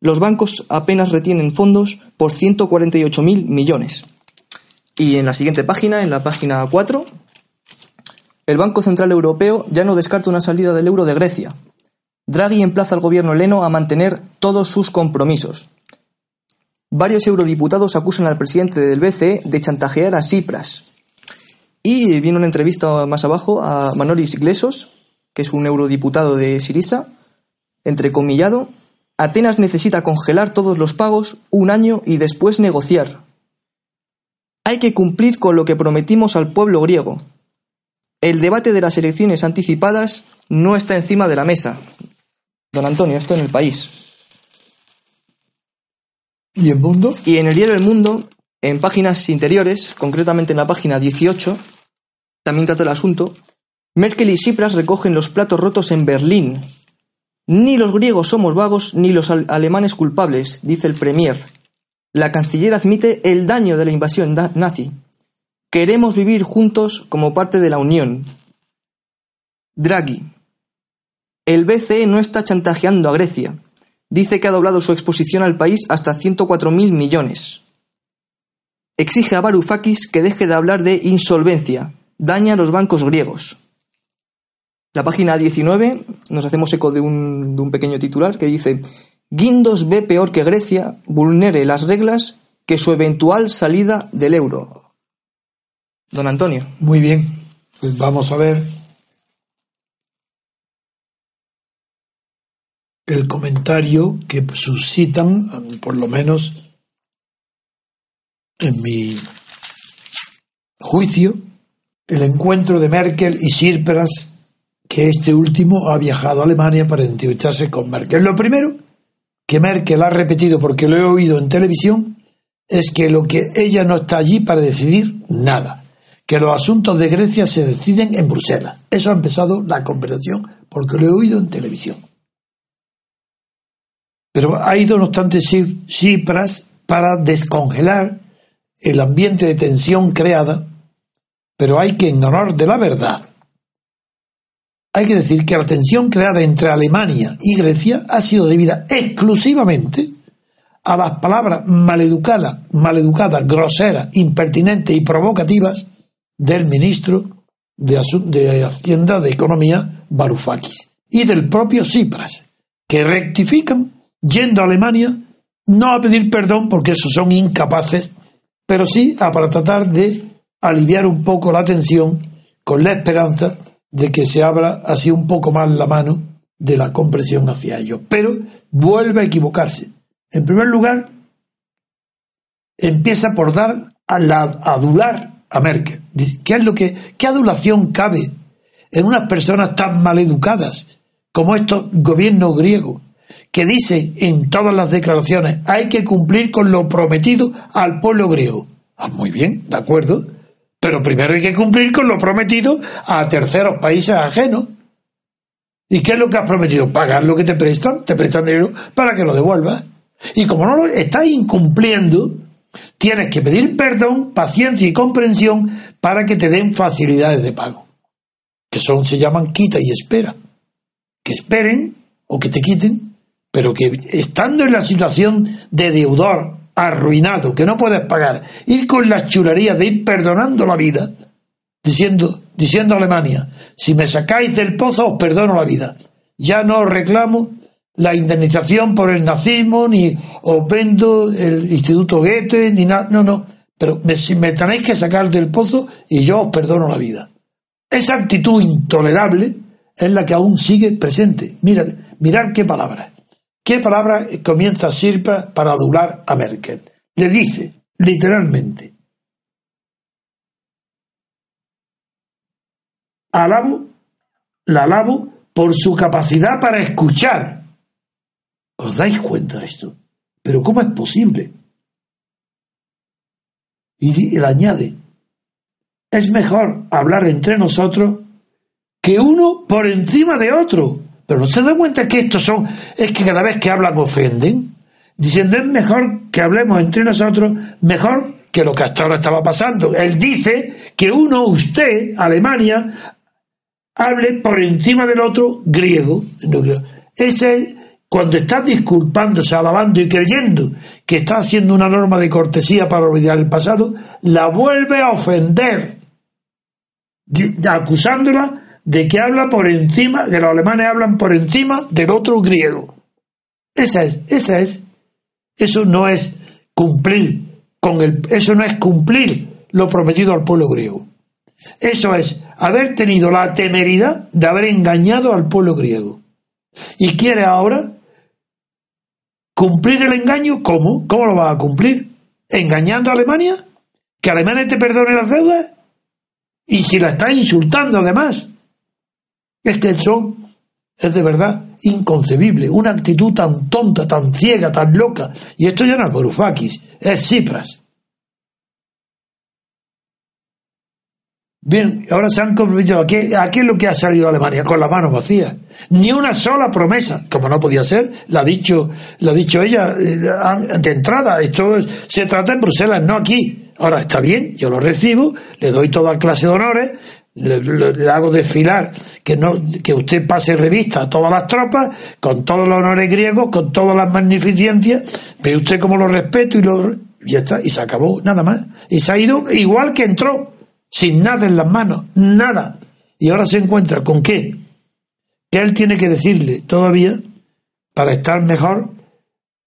Los bancos apenas retienen fondos por 148.000 millones. Y en la siguiente página, en la página 4, el Banco Central Europeo ya no descarta una salida del euro de Grecia. Draghi emplaza al gobierno heleno a mantener todos sus compromisos. Varios eurodiputados acusan al presidente del BCE de chantajear a Cipras. Y viene una entrevista más abajo a Manolis Glesos, que es un eurodiputado de Sirisa, entrecomillado, Atenas necesita congelar todos los pagos un año y después negociar. Hay que cumplir con lo que prometimos al pueblo griego. El debate de las elecciones anticipadas no está encima de la mesa. Don Antonio, esto en el país.
¿Y en Mundo?
Y en el diario El Mundo, en páginas interiores, concretamente en la página 18, también trata el asunto. Merkel y Tsipras recogen los platos rotos en Berlín. Ni los griegos somos vagos ni los alemanes culpables, dice el Premier. La canciller admite el daño de la invasión nazi. Queremos vivir juntos como parte de la Unión. Draghi. El BCE no está chantajeando a Grecia. Dice que ha doblado su exposición al país hasta 104.000 millones. Exige a Varoufakis que deje de hablar de insolvencia. daña a los bancos griegos. La página 19 nos hacemos eco de un, de un pequeño titular que dice Guindos ve peor que Grecia vulnere las reglas que su eventual salida del euro. Don Antonio.
Muy bien, pues vamos a ver el comentario que suscitan, por lo menos en mi juicio, el encuentro de Merkel y Sirpras, que este último ha viajado a Alemania para entrevistarse con Merkel. Lo primero que Merkel ha repetido, porque lo he oído en televisión, es que lo que ella no está allí para decidir nada, que los asuntos de Grecia se deciden en Bruselas. Eso ha empezado la conversación, porque lo he oído en televisión. Pero ha ido, no obstante, Cipras para descongelar el ambiente de tensión creada, pero hay que, en honor de la verdad, hay que decir que la tensión creada entre Alemania y Grecia ha sido debida exclusivamente a las palabras maleducadas, maleducadas, groseras, impertinentes y provocativas del ministro de, de Hacienda de Economía, Varoufakis, y del propio Tsipras, que rectifican yendo a Alemania no a pedir perdón porque esos son incapaces, pero sí a para tratar de aliviar un poco la tensión con la esperanza de que se abra así un poco más la mano de la comprensión hacia ellos. Pero vuelve a equivocarse. En primer lugar, empieza por dar a la adular a Merkel. ¿Qué es lo que, qué adulación cabe en unas personas tan maleducadas como estos gobiernos griegos que dice en todas las declaraciones hay que cumplir con lo prometido al pueblo griego. Ah, muy bien, de acuerdo. Pero primero hay que cumplir con lo prometido a terceros países ajenos. ¿Y qué es lo que has prometido? Pagar lo que te prestan, te prestan dinero para que lo devuelvas. Y como no lo estás incumpliendo, tienes que pedir perdón, paciencia y comprensión para que te den facilidades de pago. Que son, se llaman quita y espera. Que esperen o que te quiten pero que estando en la situación de deudor arruinado, que no puedes pagar, ir con las chulerías de ir perdonando la vida, diciendo, diciendo a Alemania, si me sacáis del pozo os perdono la vida. Ya no os reclamo la indemnización por el nazismo, ni os vendo el Instituto Goethe, ni nada, no, no, pero me, si me tenéis que sacar del pozo y yo os perdono la vida. Esa actitud intolerable es la que aún sigue presente. Mira, mirad qué palabras. ¿Qué palabra comienza Sirpa para adular a Merkel? Le dice, literalmente, alabo, la alabo por su capacidad para escuchar. ¿Os dais cuenta de esto? Pero ¿cómo es posible? Y él añade, es mejor hablar entre nosotros que uno por encima de otro. Pero no se da cuenta que estos son, es que cada vez que hablan ofenden, diciendo es mejor que hablemos entre nosotros, mejor que lo que hasta ahora estaba pasando. Él dice que uno, usted, Alemania, hable por encima del otro griego. Ese, cuando está disculpándose, alabando y creyendo que está haciendo una norma de cortesía para olvidar el pasado, la vuelve a ofender, acusándola de que habla por encima, que los alemanes hablan por encima del otro griego. Esa es, esa es, eso no es cumplir con el, eso no es cumplir lo prometido al pueblo griego. Eso es haber tenido la temeridad de haber engañado al pueblo griego. Y quiere ahora cumplir el engaño, ¿cómo? ¿Cómo lo va a cumplir? ¿Engañando a Alemania? ¿Que Alemania te perdone las deudas? Y si la está insultando además. Es que eso es de verdad inconcebible. Una actitud tan tonta, tan ciega, tan loca. Y esto ya no es Borufakis, es Cipras. Bien, ahora se han comprometido. ¿A qué, ¿A qué es lo que ha salido Alemania? Con las manos vacías. Ni una sola promesa, como no podía ser, la ha dicho, la ha dicho ella eh, de entrada. Esto se trata en Bruselas, no aquí. Ahora está bien, yo lo recibo, le doy toda clase de honores, le, hago desfilar, que no, que usted pase revista a todas las tropas, con todos los honores griegos, con todas las magnificencias, ve usted cómo lo respeto y lo, ya está, y se acabó, nada más. Y se ha ido igual que entró, sin nada en las manos, nada. Y ahora se encuentra con qué? Que él tiene que decirle todavía, para estar mejor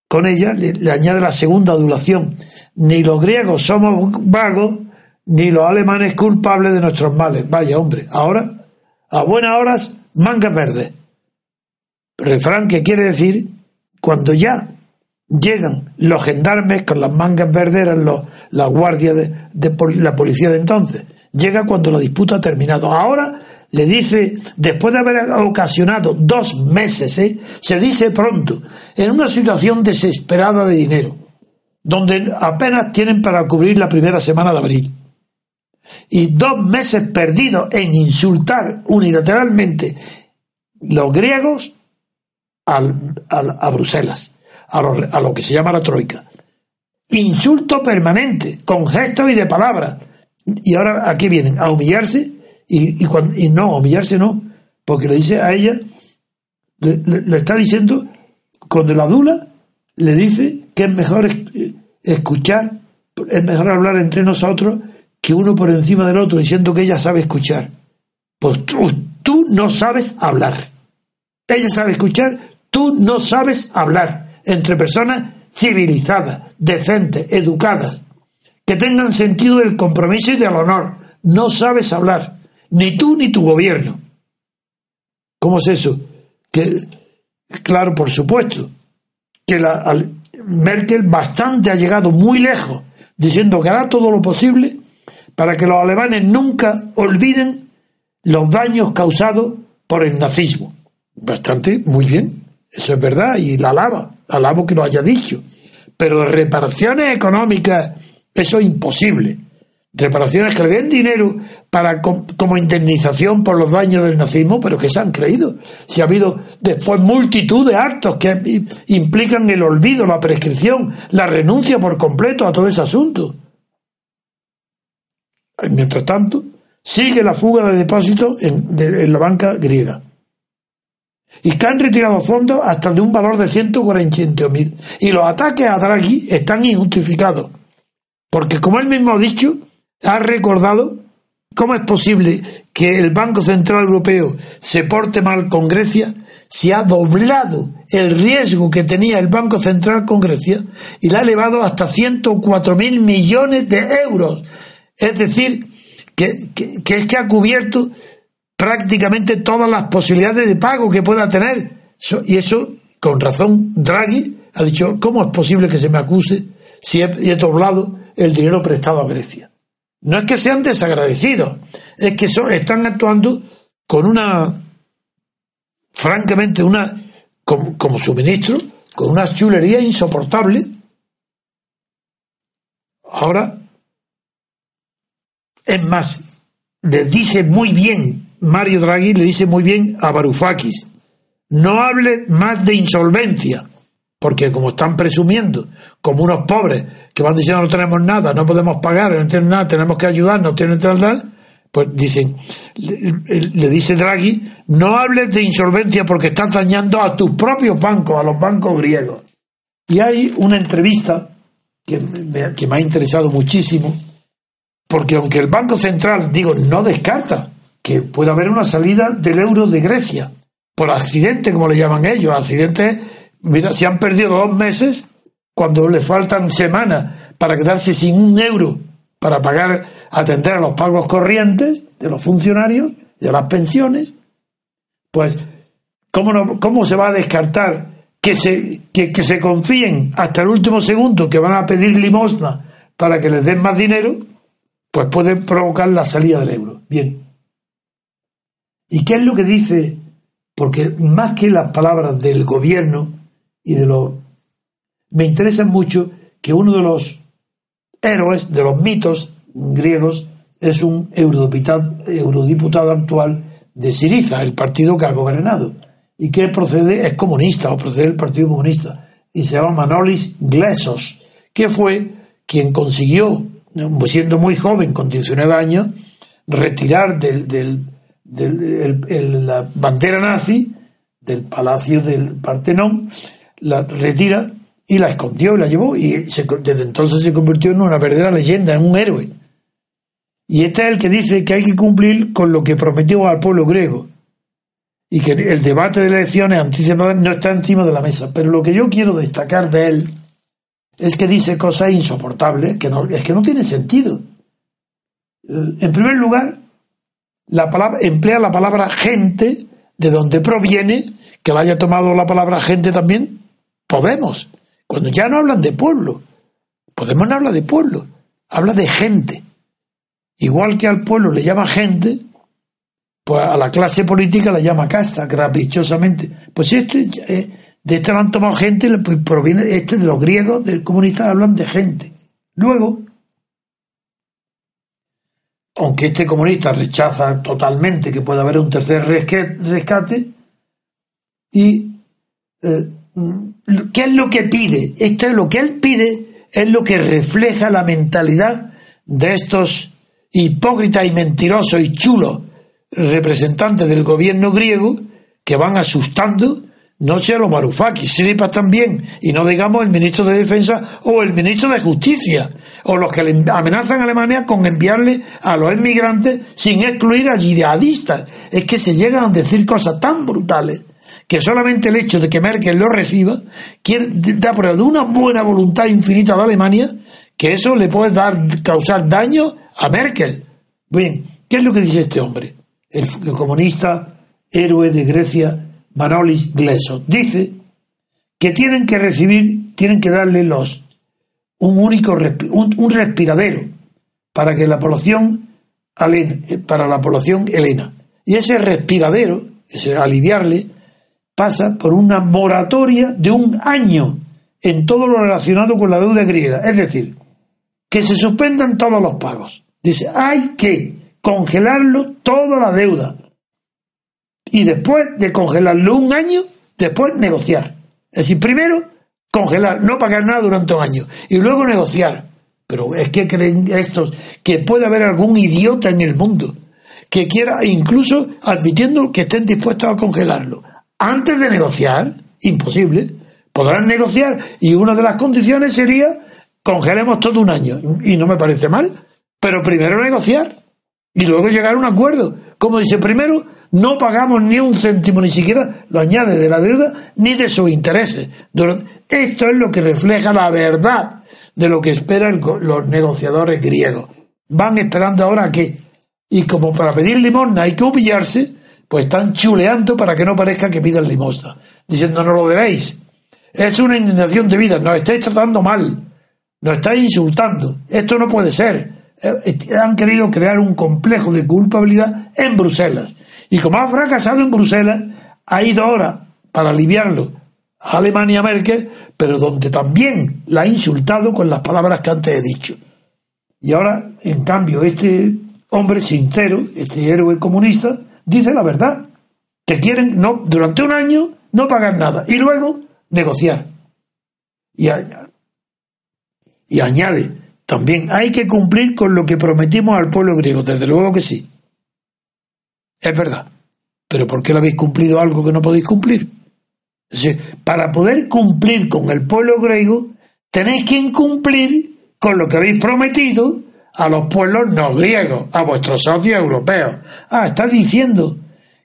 con ella, le, añade la segunda adulación. Ni los griegos somos vagos, ni los alemanes culpables de nuestros males. Vaya hombre, ahora, a buenas horas, mangas verdes. Refrán que quiere decir, cuando ya llegan los gendarmes con las mangas verdes, los, la guardia de, la policía de entonces. Llega cuando la disputa ha terminado. Ahora le dice, después de haber ocasionado dos meses, ¿eh? se dice pronto, en una situación desesperada de dinero, donde apenas tienen para cubrir la primera semana de abril. Y dos meses perdidos en insultar unilateralmente los griegos a Bruselas a lo, que se llama la troika. Insulto permanente, con gestos y de palabras. Y ahora aquí vienen a humillarse y, y, no, humillarse no, porque le dice a ella, le, está diciendo, cuando la dula le dice que es mejor escuchar, es mejor hablar entre nosotros que uno por encima del otro, diciendo que ella sabe escuchar. Pues tú, no sabes hablar. Ella sabe escuchar, tú no sabes hablar entre personas civilizadas, decentes, educadas, que tengan sentido del compromiso y del honor. No sabes hablar, ni tú ni tu gobierno. ¿Cómo es eso? Que, claro, por supuesto, que la, Merkel bastante ha llegado muy lejos, diciendo que hará todo lo posible para que los alemanes nunca olviden los daños causados por el nazismo. Bastante, muy bien. Eso es verdad y la alaba, alabo que lo haya dicho. Pero reparaciones económicas, eso es imposible. Reparaciones que le den dinero para como indemnización por los daños del nazismo, pero que se han creído. Si ha habido después multitud de actos que implican el olvido, la prescripción, la renuncia por completo a todo ese asunto. Mientras tanto, sigue la fuga de depósitos en la banca griega y que han retirado fondos hasta de un valor de 148.000. Y los ataques a Draghi están injustificados, porque como él mismo ha dicho, ha recordado cómo es posible que el Banco Central Europeo se porte mal con Grecia si ha doblado el riesgo que tenía el Banco Central con Grecia y la ha elevado hasta 104.000 millones de euros. Es decir, que, es que ha cubierto prácticamente todas las posibilidades de pago que pueda tener. Y eso, con razón, Draghi ha dicho, ¿cómo es posible que se me acuse si he, doblado el dinero prestado a Grecia? No es que sean desagradecidos, es que están actuando con una, francamente, una, como, como suministro, con una chulería insoportable. Ahora, es más, le dice muy bien Mario Draghi le dice muy bien a Varoufakis, no hable más de insolvencia, porque como están presumiendo, como unos pobres que van diciendo no tenemos nada, no podemos pagar, no tenemos nada, tenemos que ayudar, no tienen tal, pues dicen, le, dice Draghi, no hables de insolvencia porque estás dañando a tus propios bancos, a los bancos griegos. Y hay una entrevista que que me ha interesado muchísimo, porque aunque el Banco Central, digo, no descarta que puede haber una salida del euro de Grecia, por accidente, como le llaman ellos. Accidente, mira, si han perdido dos meses, cuando le faltan semanas para quedarse sin un euro para pagar, atender a los pagos corrientes de los funcionarios a las pensiones, pues, ¿cómo, no, cómo se va a descartar que se, que se confíen hasta el último segundo que van a pedir limosna para que les den más dinero? Pues puede provocar la salida del euro. Bien, ¿Y qué es lo que dice? Porque más que las palabras del gobierno y de los... Me interesa mucho que uno de los héroes, de los mitos griegos, es un eurodiputado, actual de Siriza, el partido que ha gobernado, y que procede, es comunista o procede del Partido Comunista, y se llama Manolis Glesos, que fue quien consiguió, siendo muy joven, con 19 años, retirar del, del de la bandera nazi del palacio del Partenón, la retira y la escondió y la llevó y desde entonces se convirtió en una verdadera leyenda, en un héroe. Y este es el que dice que hay que cumplir con lo que prometió al pueblo griego. Y que el debate de elecciones anticipadas no está encima de la mesa. Pero lo que yo quiero destacar de él es que dice cosas insoportables, que no, es que no tiene sentido. En primer lugar, la palabra, emplea la palabra gente, de donde proviene, que la haya tomado la palabra gente también, Podemos. Cuando ya no hablan de pueblo, Podemos no habla de pueblo, habla de gente. Igual que al pueblo le llama gente, pues a la clase política la llama casta, caprichosamente. Pues este, eh, de este lo han tomado gente, pues proviene este de los griegos, del comunista, hablan de gente. Luego, aunque este comunista rechaza totalmente que pueda haber un tercer rescate, y eh, ¿qué es lo que pide? Esto es lo que él pide, es lo que refleja la mentalidad de estos hipócritas y mentirosos y chulos representantes del gobierno griego que van asustando no sea los Varoufakis, Siripas también, y no digamos el ministro de Defensa o el ministro de Justicia, o los que amenazan a Alemania con enviarle a los inmigrantes sin excluir a yihadistas. Es que se llegan a decir cosas tan brutales que solamente el hecho de que Merkel lo reciba da prueba de una buena voluntad infinita de Alemania que eso le puede dar, causar daño a Merkel. Bien, ¿qué es lo que dice este hombre? el comunista héroe de Grecia Manolis Gleso. Dice que tienen que recibir, tienen que darle los un único un, respiradero para que la población para la población helena. Y ese respiradero, ese aliviarle, pasa por una moratoria de un año en todo lo relacionado con la deuda griega. Es decir, que se suspendan todos los pagos. Dice, hay que congelarlo toda la deuda y después de congelarlo un año, después negociar. Es decir, primero congelar, no pagar nada durante un año y luego negociar. Pero es que creen estos que puede haber algún idiota en el mundo que quiera, incluso admitiendo que estén dispuestos a congelarlo. Antes de negociar, imposible, podrán negociar y una de las condiciones sería congelemos todo un año. Y no me parece mal, pero primero negociar y luego llegar a un acuerdo. Como dice, primero no pagamos ni un céntimo, ni siquiera lo añade de la deuda, ni de sus intereses. Esto es lo que refleja la verdad de lo que esperan los negociadores griegos. Van esperando ahora que, y como para pedir limosna hay que humillarse, pues están chuleando para que no parezca que pidan limosna, diciendo no lo debéis. Es una indignación de vida, nos estáis tratando mal, nos estáis insultando, esto no puede ser. Eh, eh, han querido crear un complejo de culpabilidad en Bruselas. Y como ha fracasado en Bruselas, ha ido ahora para aliviarlo a Alemania Merkel, pero donde también la ha insultado con las palabras que antes he dicho. Y ahora, en cambio, este hombre sincero, este héroe comunista, dice la verdad, que quieren no, durante un año no pagar nada y luego negociar. Y, y añade, también hay que cumplir con lo que prometimos al pueblo griego, desde luego que sí. Es verdad. Pero ¿por qué lo habéis cumplido algo que no podéis cumplir? para poder cumplir con el pueblo griego, tenéis que incumplir con lo que habéis prometido a los pueblos no griegos, a vuestros socios europeos. Ah, está diciendo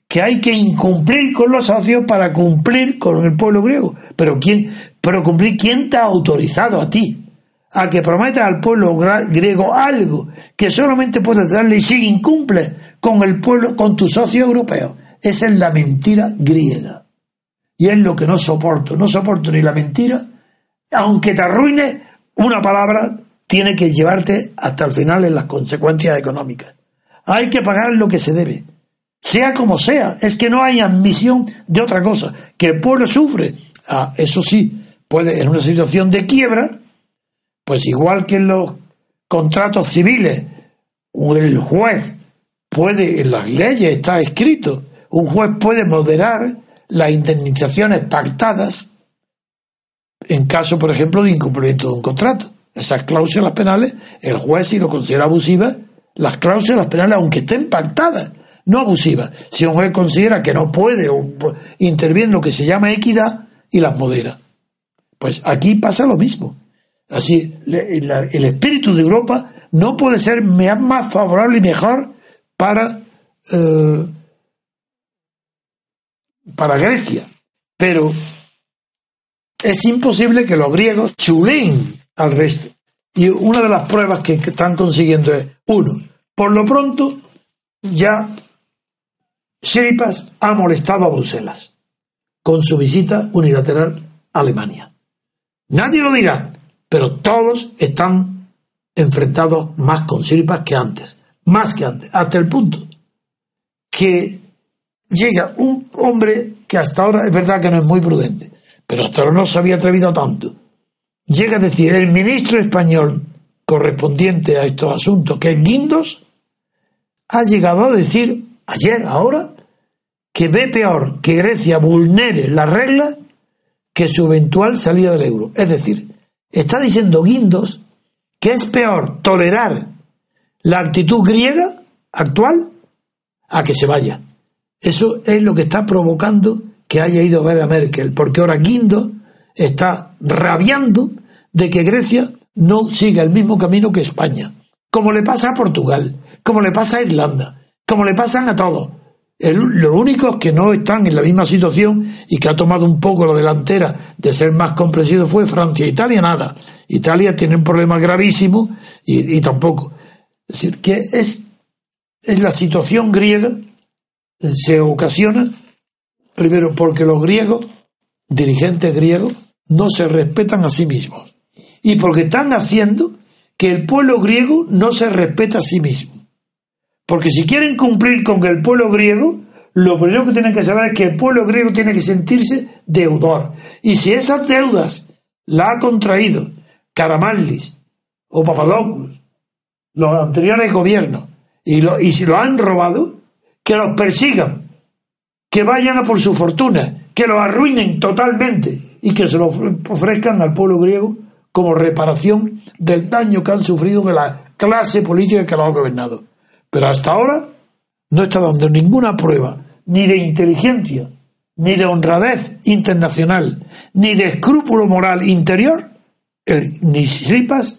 que hay que incumplir con los socios para cumplir con el pueblo griego. Pero quién, pero cumplir, ¿quién te ha autorizado a ti a que prometas al pueblo griego algo que solamente puedes darle si incumple con el pueblo, con tu socio europeo. Esa es la mentira griega. Y es lo que no soporto. No soporto ni la mentira, aunque te arruine una palabra, tiene que llevarte hasta el final en las consecuencias económicas. Hay que pagar lo que se debe. Sea como sea, es que no hay admisión de otra cosa. Que el pueblo sufre, ah, eso sí, puede en una situación de quiebra, pues igual que en los contratos civiles, el juez puede, en las leyes está escrito, un juez puede moderar las indemnizaciones pactadas en caso, por ejemplo, de incumplimiento de un contrato. Esas cláusulas penales, el juez, si lo considera abusivas, las cláusulas penales, aunque estén pactadas, no abusivas. Si un juez considera que no puede intervenir en lo que se llama equidad y las modera. Pues aquí pasa lo mismo. Así, el espíritu de Europa no puede ser más favorable y mejor para, eh, para Grecia. Pero es imposible que los griegos chuleen al resto. Y una de las pruebas que están consiguiendo es, uno, por lo pronto ya Siripas ha molestado a Bruselas con su visita unilateral a Alemania. Nadie lo dirá, pero todos están enfrentados más con Siripas que antes, más que antes, hasta el punto que llega un hombre que hasta ahora es verdad que no es muy prudente, pero hasta ahora no se había atrevido tanto. Llega a decir el ministro español correspondiente a estos asuntos, que es Guindos, ha llegado a decir ayer, ahora, que ve peor que Grecia vulnere la regla que su eventual salida del euro. Es decir, está diciendo Guindos que es peor tolerar la actitud griega actual a que se vaya. Eso es lo que está provocando que haya ido a ver a Merkel, porque ahora Guindos está rabiando de que Grecia no siga el mismo camino que España, como le pasa a Portugal, como le pasa a Irlanda, como le pasan a todos. Los únicos que no están en la misma situación y que ha tomado un poco la delantera de ser más comprensivo fue Francia. Italia nada. Italia tiene un problema gravísimo y, tampoco. Es decir, que es, es la situación griega se ocasiona primero porque los griegos, dirigentes griegos, no se respetan a sí mismos y porque están haciendo que el pueblo griego no se respeta a sí mismo. Porque si quieren cumplir con el pueblo griego, lo primero que tienen que saber es que el pueblo griego tiene que sentirse deudor. Y si esas deudas la ha contraído Caramallis o Papadopoulos, los anteriores gobiernos, y, y si lo han robado, que los persigan, que vayan a por su fortuna, que los arruinen totalmente y que se lo ofrezcan al pueblo griego como reparación del daño que han sufrido de la clase política que lo ha gobernado. Pero hasta ahora no está dando ninguna prueba, ni de inteligencia, ni de honradez internacional, ni de escrúpulo moral interior, ni Sripas,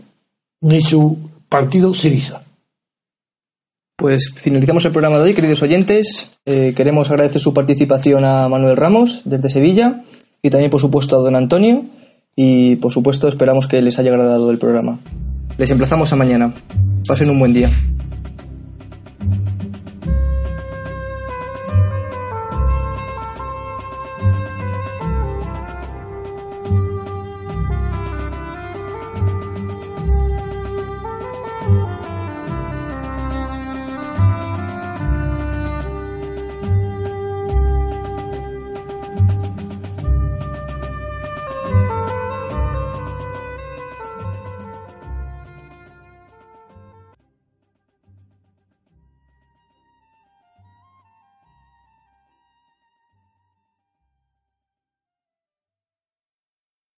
ni su partido Sirisa.
Pues finalizamos el programa de hoy, queridos oyentes. Eh, queremos agradecer su participación a Manuel Ramos desde Sevilla y también, por supuesto, a don Antonio. Y, por supuesto, esperamos que les haya agradado el programa. Les emplazamos a mañana. Pasen un buen día.